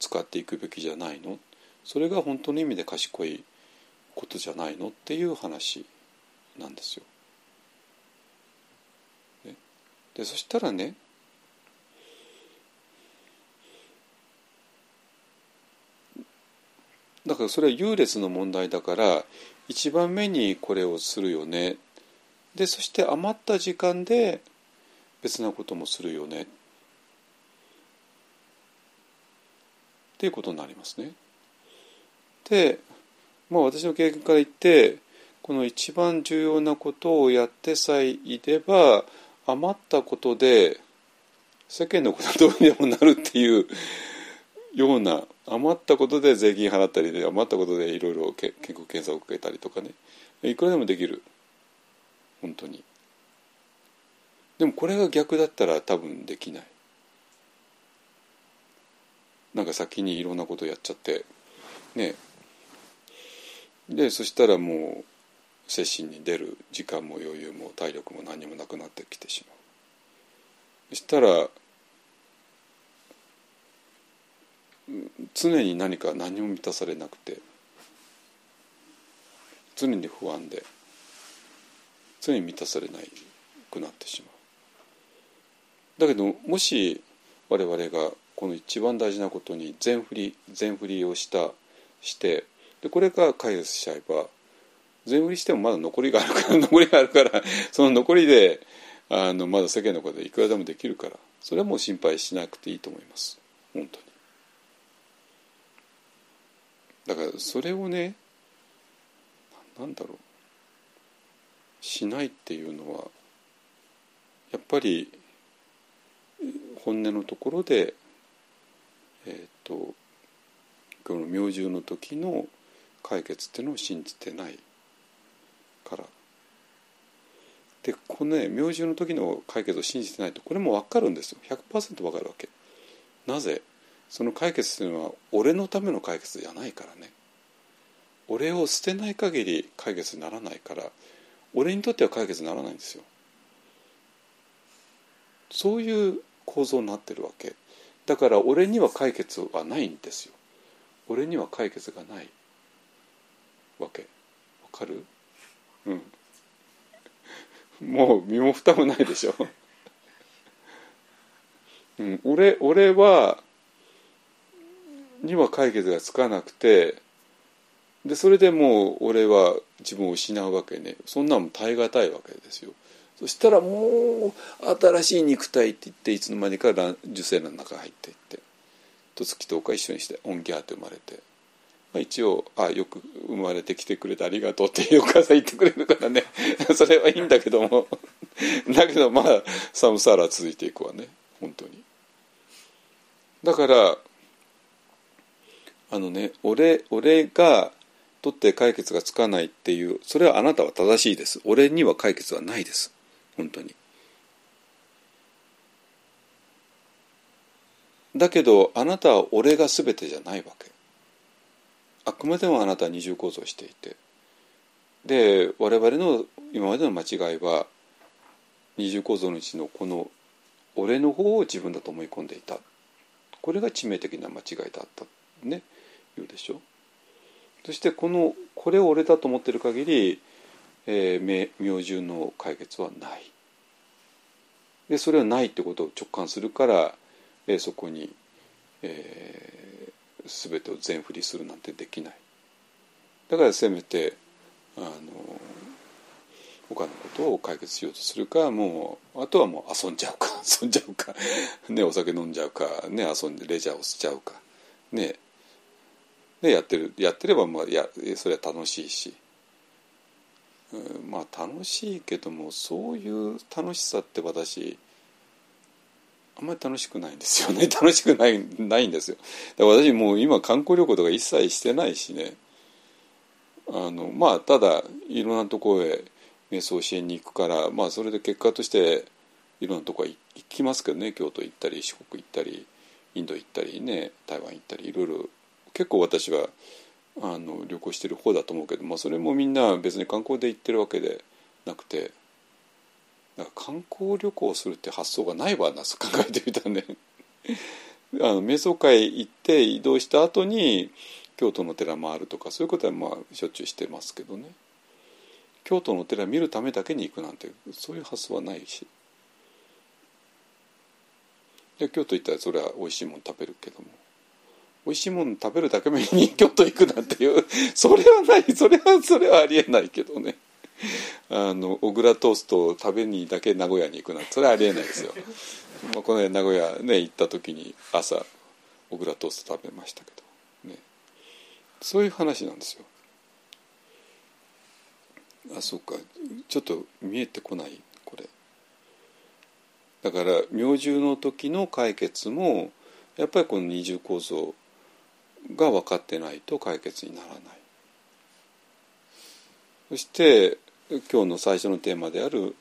使っていくべきじゃないのそれが本当の意味で賢いことじゃないのっていう話なんですよ。でそしたらねだからそれは優劣の問題だから一番目にこれをするよねでそして余った時間で別なこともするよねっていうことになりますね。でまあ私の経験から言ってこの一番重要なことをやってさえいれば余ったことで世間のことはどうにでもなるっていうような余ったことで税金払ったりで余ったことでいろいろ健康検査を受けたりとかね。いくらでもできる。本当に。でもこれが逆だったら多分できない。なんか先にいろんなことやっちゃってね。でそしたらもう精神に出る時間も余裕も体力も何にもなくなってきてしまう。そしたら常に何か何も満たされなくて常に不安で常に満たされなくなってしまう。だけどもし我々がこの一番大事なことに全振り全振りをしたしてでこれが解決しちゃえば全振りしてもまだ残りがあるから 残りがあるからその残りであのまだ世間のことでいくらでもできるからそれはもう心配しなくていいと思います本当に。だからそれをねなんだろうしないっていうのはやっぱり本音のところでえっ、とこの明獣の時の解決っていうのを信じてないから。でこのね明獣の時の解決を信じてないとこれも分かるんですよ。100%分かるわけ。なぜ？その解決というのは俺のための解決じゃないからね。俺を捨てない限り解決にならないから。俺にとっては解決にならないんですよ。そういう構造になってるわけ。だから俺には解決はないんですよ。俺には解決がない。わけ。わかる？うん。もう身も蓋もないでしょ、うん、俺俺はには解決がつかなくてでそれでもう俺は自分を失うわけね。そんなんも耐え難いわけですよ。そしたらもう新しい肉体って言っていつの間にか受精卵の中に入っていってと月とか一緒にしてオンギャーって生まれて、まあ、一応「あよく生まれてきてくれてありがとう」ってお母さん言ってくれるからね。それはいいんだけども。だけどまあサムサーラ続いていくわね。本当に。だからあのね俺俺がとって解決がつかないっていうそれはあなたは正しいです。俺には解決はないです。本当に。だけどあなたは俺が全てじゃないわけ。あくまでもあなたは二重構造していてで我々の今までの間違いは二重構造のうちのこの俺の方を自分だと思い込んでいた。これが致命的な間違いだった。ね。言うでしょ？そしてこのこれを俺だと思ってる限り、えー、明獣の解決はない。でそれはないってことを直感するから、えー、そこに、え、全てを全振りするなんてできない。だからせめてあの他のことを解決しようとするかもうあとはもう遊んじゃうか 遊んじゃうかねお酒飲んじゃうかね遊んでレジャーをしちゃうかねでやってるやってればまあやそれは楽しいし、うん、まあ楽しいけどもそういう楽しさって私あんまり楽しくないんですよね。楽しくないないんですよ。だから私もう今観光旅行とか一切してないしね。あのまあただいろんなとこへ瞑想しに行くからまあそれで結果としていろんなとこへ行きますけどね。京都行ったり四国行ったりインド行ったりね台湾行ったりいろいろ。結構私はあの旅行してる方だと思うけど、まあ、それもみんな別に観光で行ってるわけでなくてだから観光旅行するって発想がないわな考えてみたらね。あの瞑想会行って移動した後に京都の寺回るとかそういうことはまあしょっちゅうしてますけどね。京都の寺見るためだけに行くなんてそういう発想はないし。で京都行ったらそれは美味しいもの食べるけども。美味しいもの食べるだけに京都行くなんていうそれはないそれはそれはありえないけどね。あの小倉トーストを食べにだけ名古屋に行くなんてそれはありえないですよ、まあ、この間名古屋ね行った時に朝小倉トースト食べましたけど。ね。そういう話なんですよ。あそうか。ちょっと見えてこないこれ。だから明獣の時の解決もやっぱりこの二重構造が分かってないと解決にならない。そして今日の最初のテーマである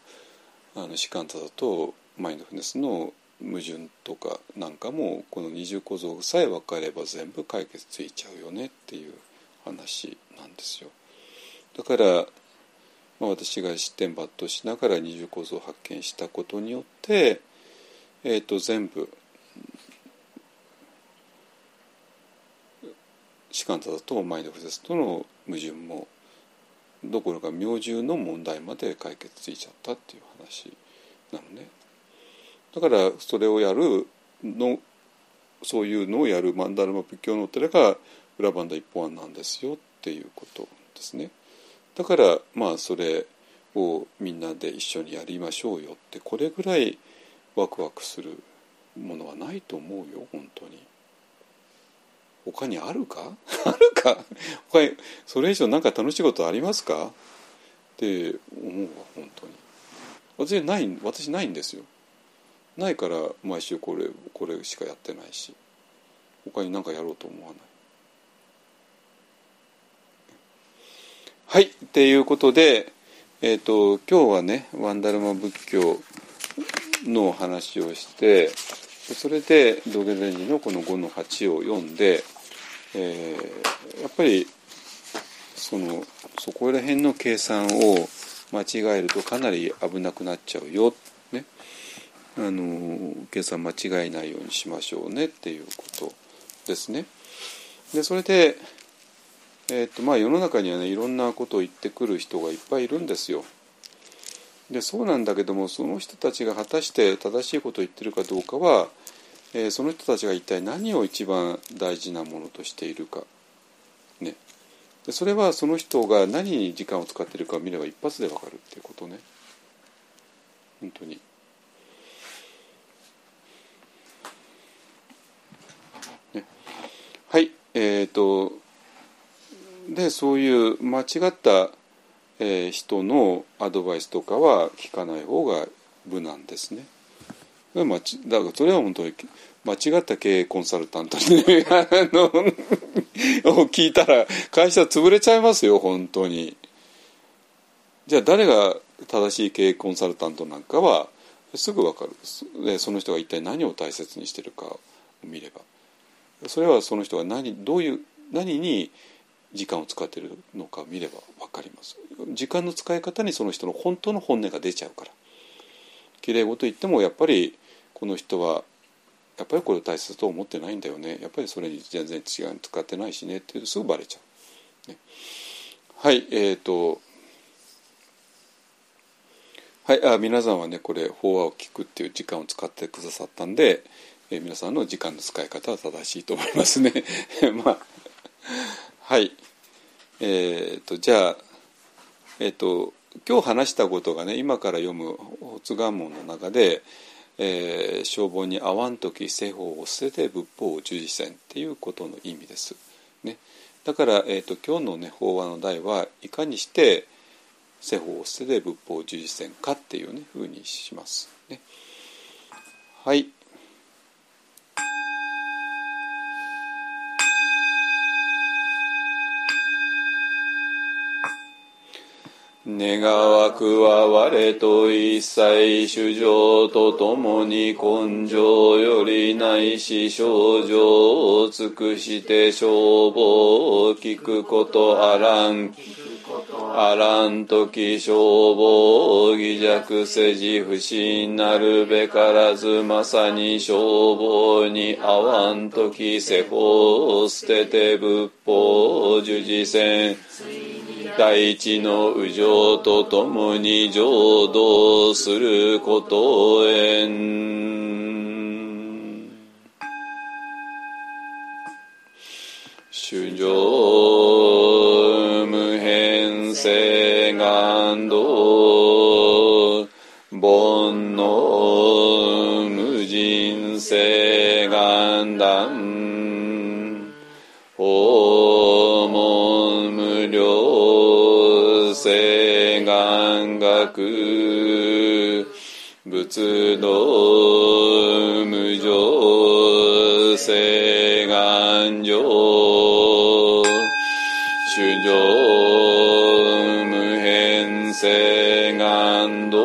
あのシカンタだとマインドフルネスの矛盾とかなんかもこの二重構造さえ分かれば全部解決ついちゃうよねっていう話なんですよ。だから、まあ、私が失点抜刀しながら二重構造を発見したことによって、えー、と全部シカンタだとマインドフルネスとの矛盾もどころか明獣の問題まで解決ついちゃったっていう話なのね。だからそれをやるのそういうのをやるマンダルマ仏教のお寺が裏バンダ一本案なんですよっていうことですね。だからまあそれをみんなで一緒にやりましょうよってこれぐらいワクワクするものはないと思うよ本当に。他にあるか？あるか？他にそれ以上何か楽しいことありますか？って思うわ本当に。私ない私ないんですよ。ないから毎週これこれしかやってないし。他に何かやろうと思わない。はいっていうことでえっ、ー、と今日はねワンダルマ仏教の話をしてそれで道元禅師のこの5の8を読んでえー、やっぱりそのそこら辺の計算を間違えるとかなり危なくなっちゃうよ、ね、あの計算間違えないようにしましょうねっていうことですね。でそれで、えーとまあ、世の中にはねいろんなことを言ってくる人がいっぱいいるんですよ。でそうなんだけどもその人たちが果たして正しいことを言ってるかどうかは、えー、その人たちが一体何を一番大事なものとしているか、ね、でそれはその人が何に時間を使っているかを見れば一発でわかるっていうことね本当に。はいえーとでそういう間違ったえー、人のアドバイスとかは聞かない方が無難ですね。だからそれは本当に間違った経営コンサルタントに、ね、を聞いたら会社潰れちゃいますよ本当に。じゃあ誰が正しい経営コンサルタントなんかはすぐ分かる。でその人が一体何を大切にしてるかを見れば。それはその人が何どういう何に時間を使ってるのか見れば分かります。時間の使い方にその人の本当の本音が出ちゃうから。きれい事言ってもやっぱりこの人はやっぱりこれを大切と思ってないんだよね。やっぱりそれに全然違う使ってないしね。っていうとすぐバレちゃう、ね、はいえ、ー、とはいあ皆さんはねこれ法話を聞くっていう時間を使ってくださったんで、えー、皆さんの時間の使い方は正しいと思いますね。まあはいえーと、じゃあ、えーと、今日話したことがね今から読む「発願文」の中で「えー、消防に合わん時世法を捨てて仏法を従事せん」っていうことの意味です。ね、だから、えーと、今日の、ね、法話の題はいかにして世法を捨てて仏法を従事せんかっていうねふうにします。ね、はい願わくは我と一切主情とともに根性よりないし症状を尽くして消防を聞くことあらん。あらん時消防偽弱せじ不信なるべからずまさに消防に合わん時世法を捨てて仏法を従事せん。大地の右上とともに浄土することへん。主上無変性願道煩悩無人性願断。訪世願学仏道無常世願上主上無変世願道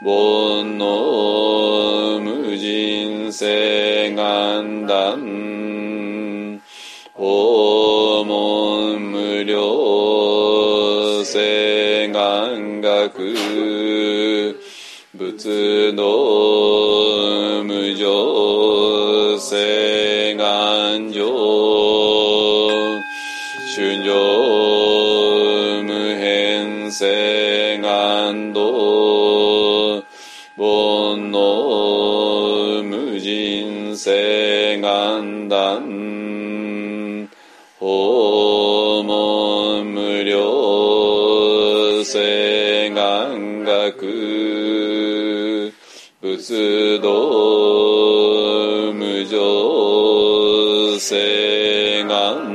煩悩無人世願断。世願学仏道無常世願上主上無変世願道煩悩無人世願断訪問無料世願学仏道無常世願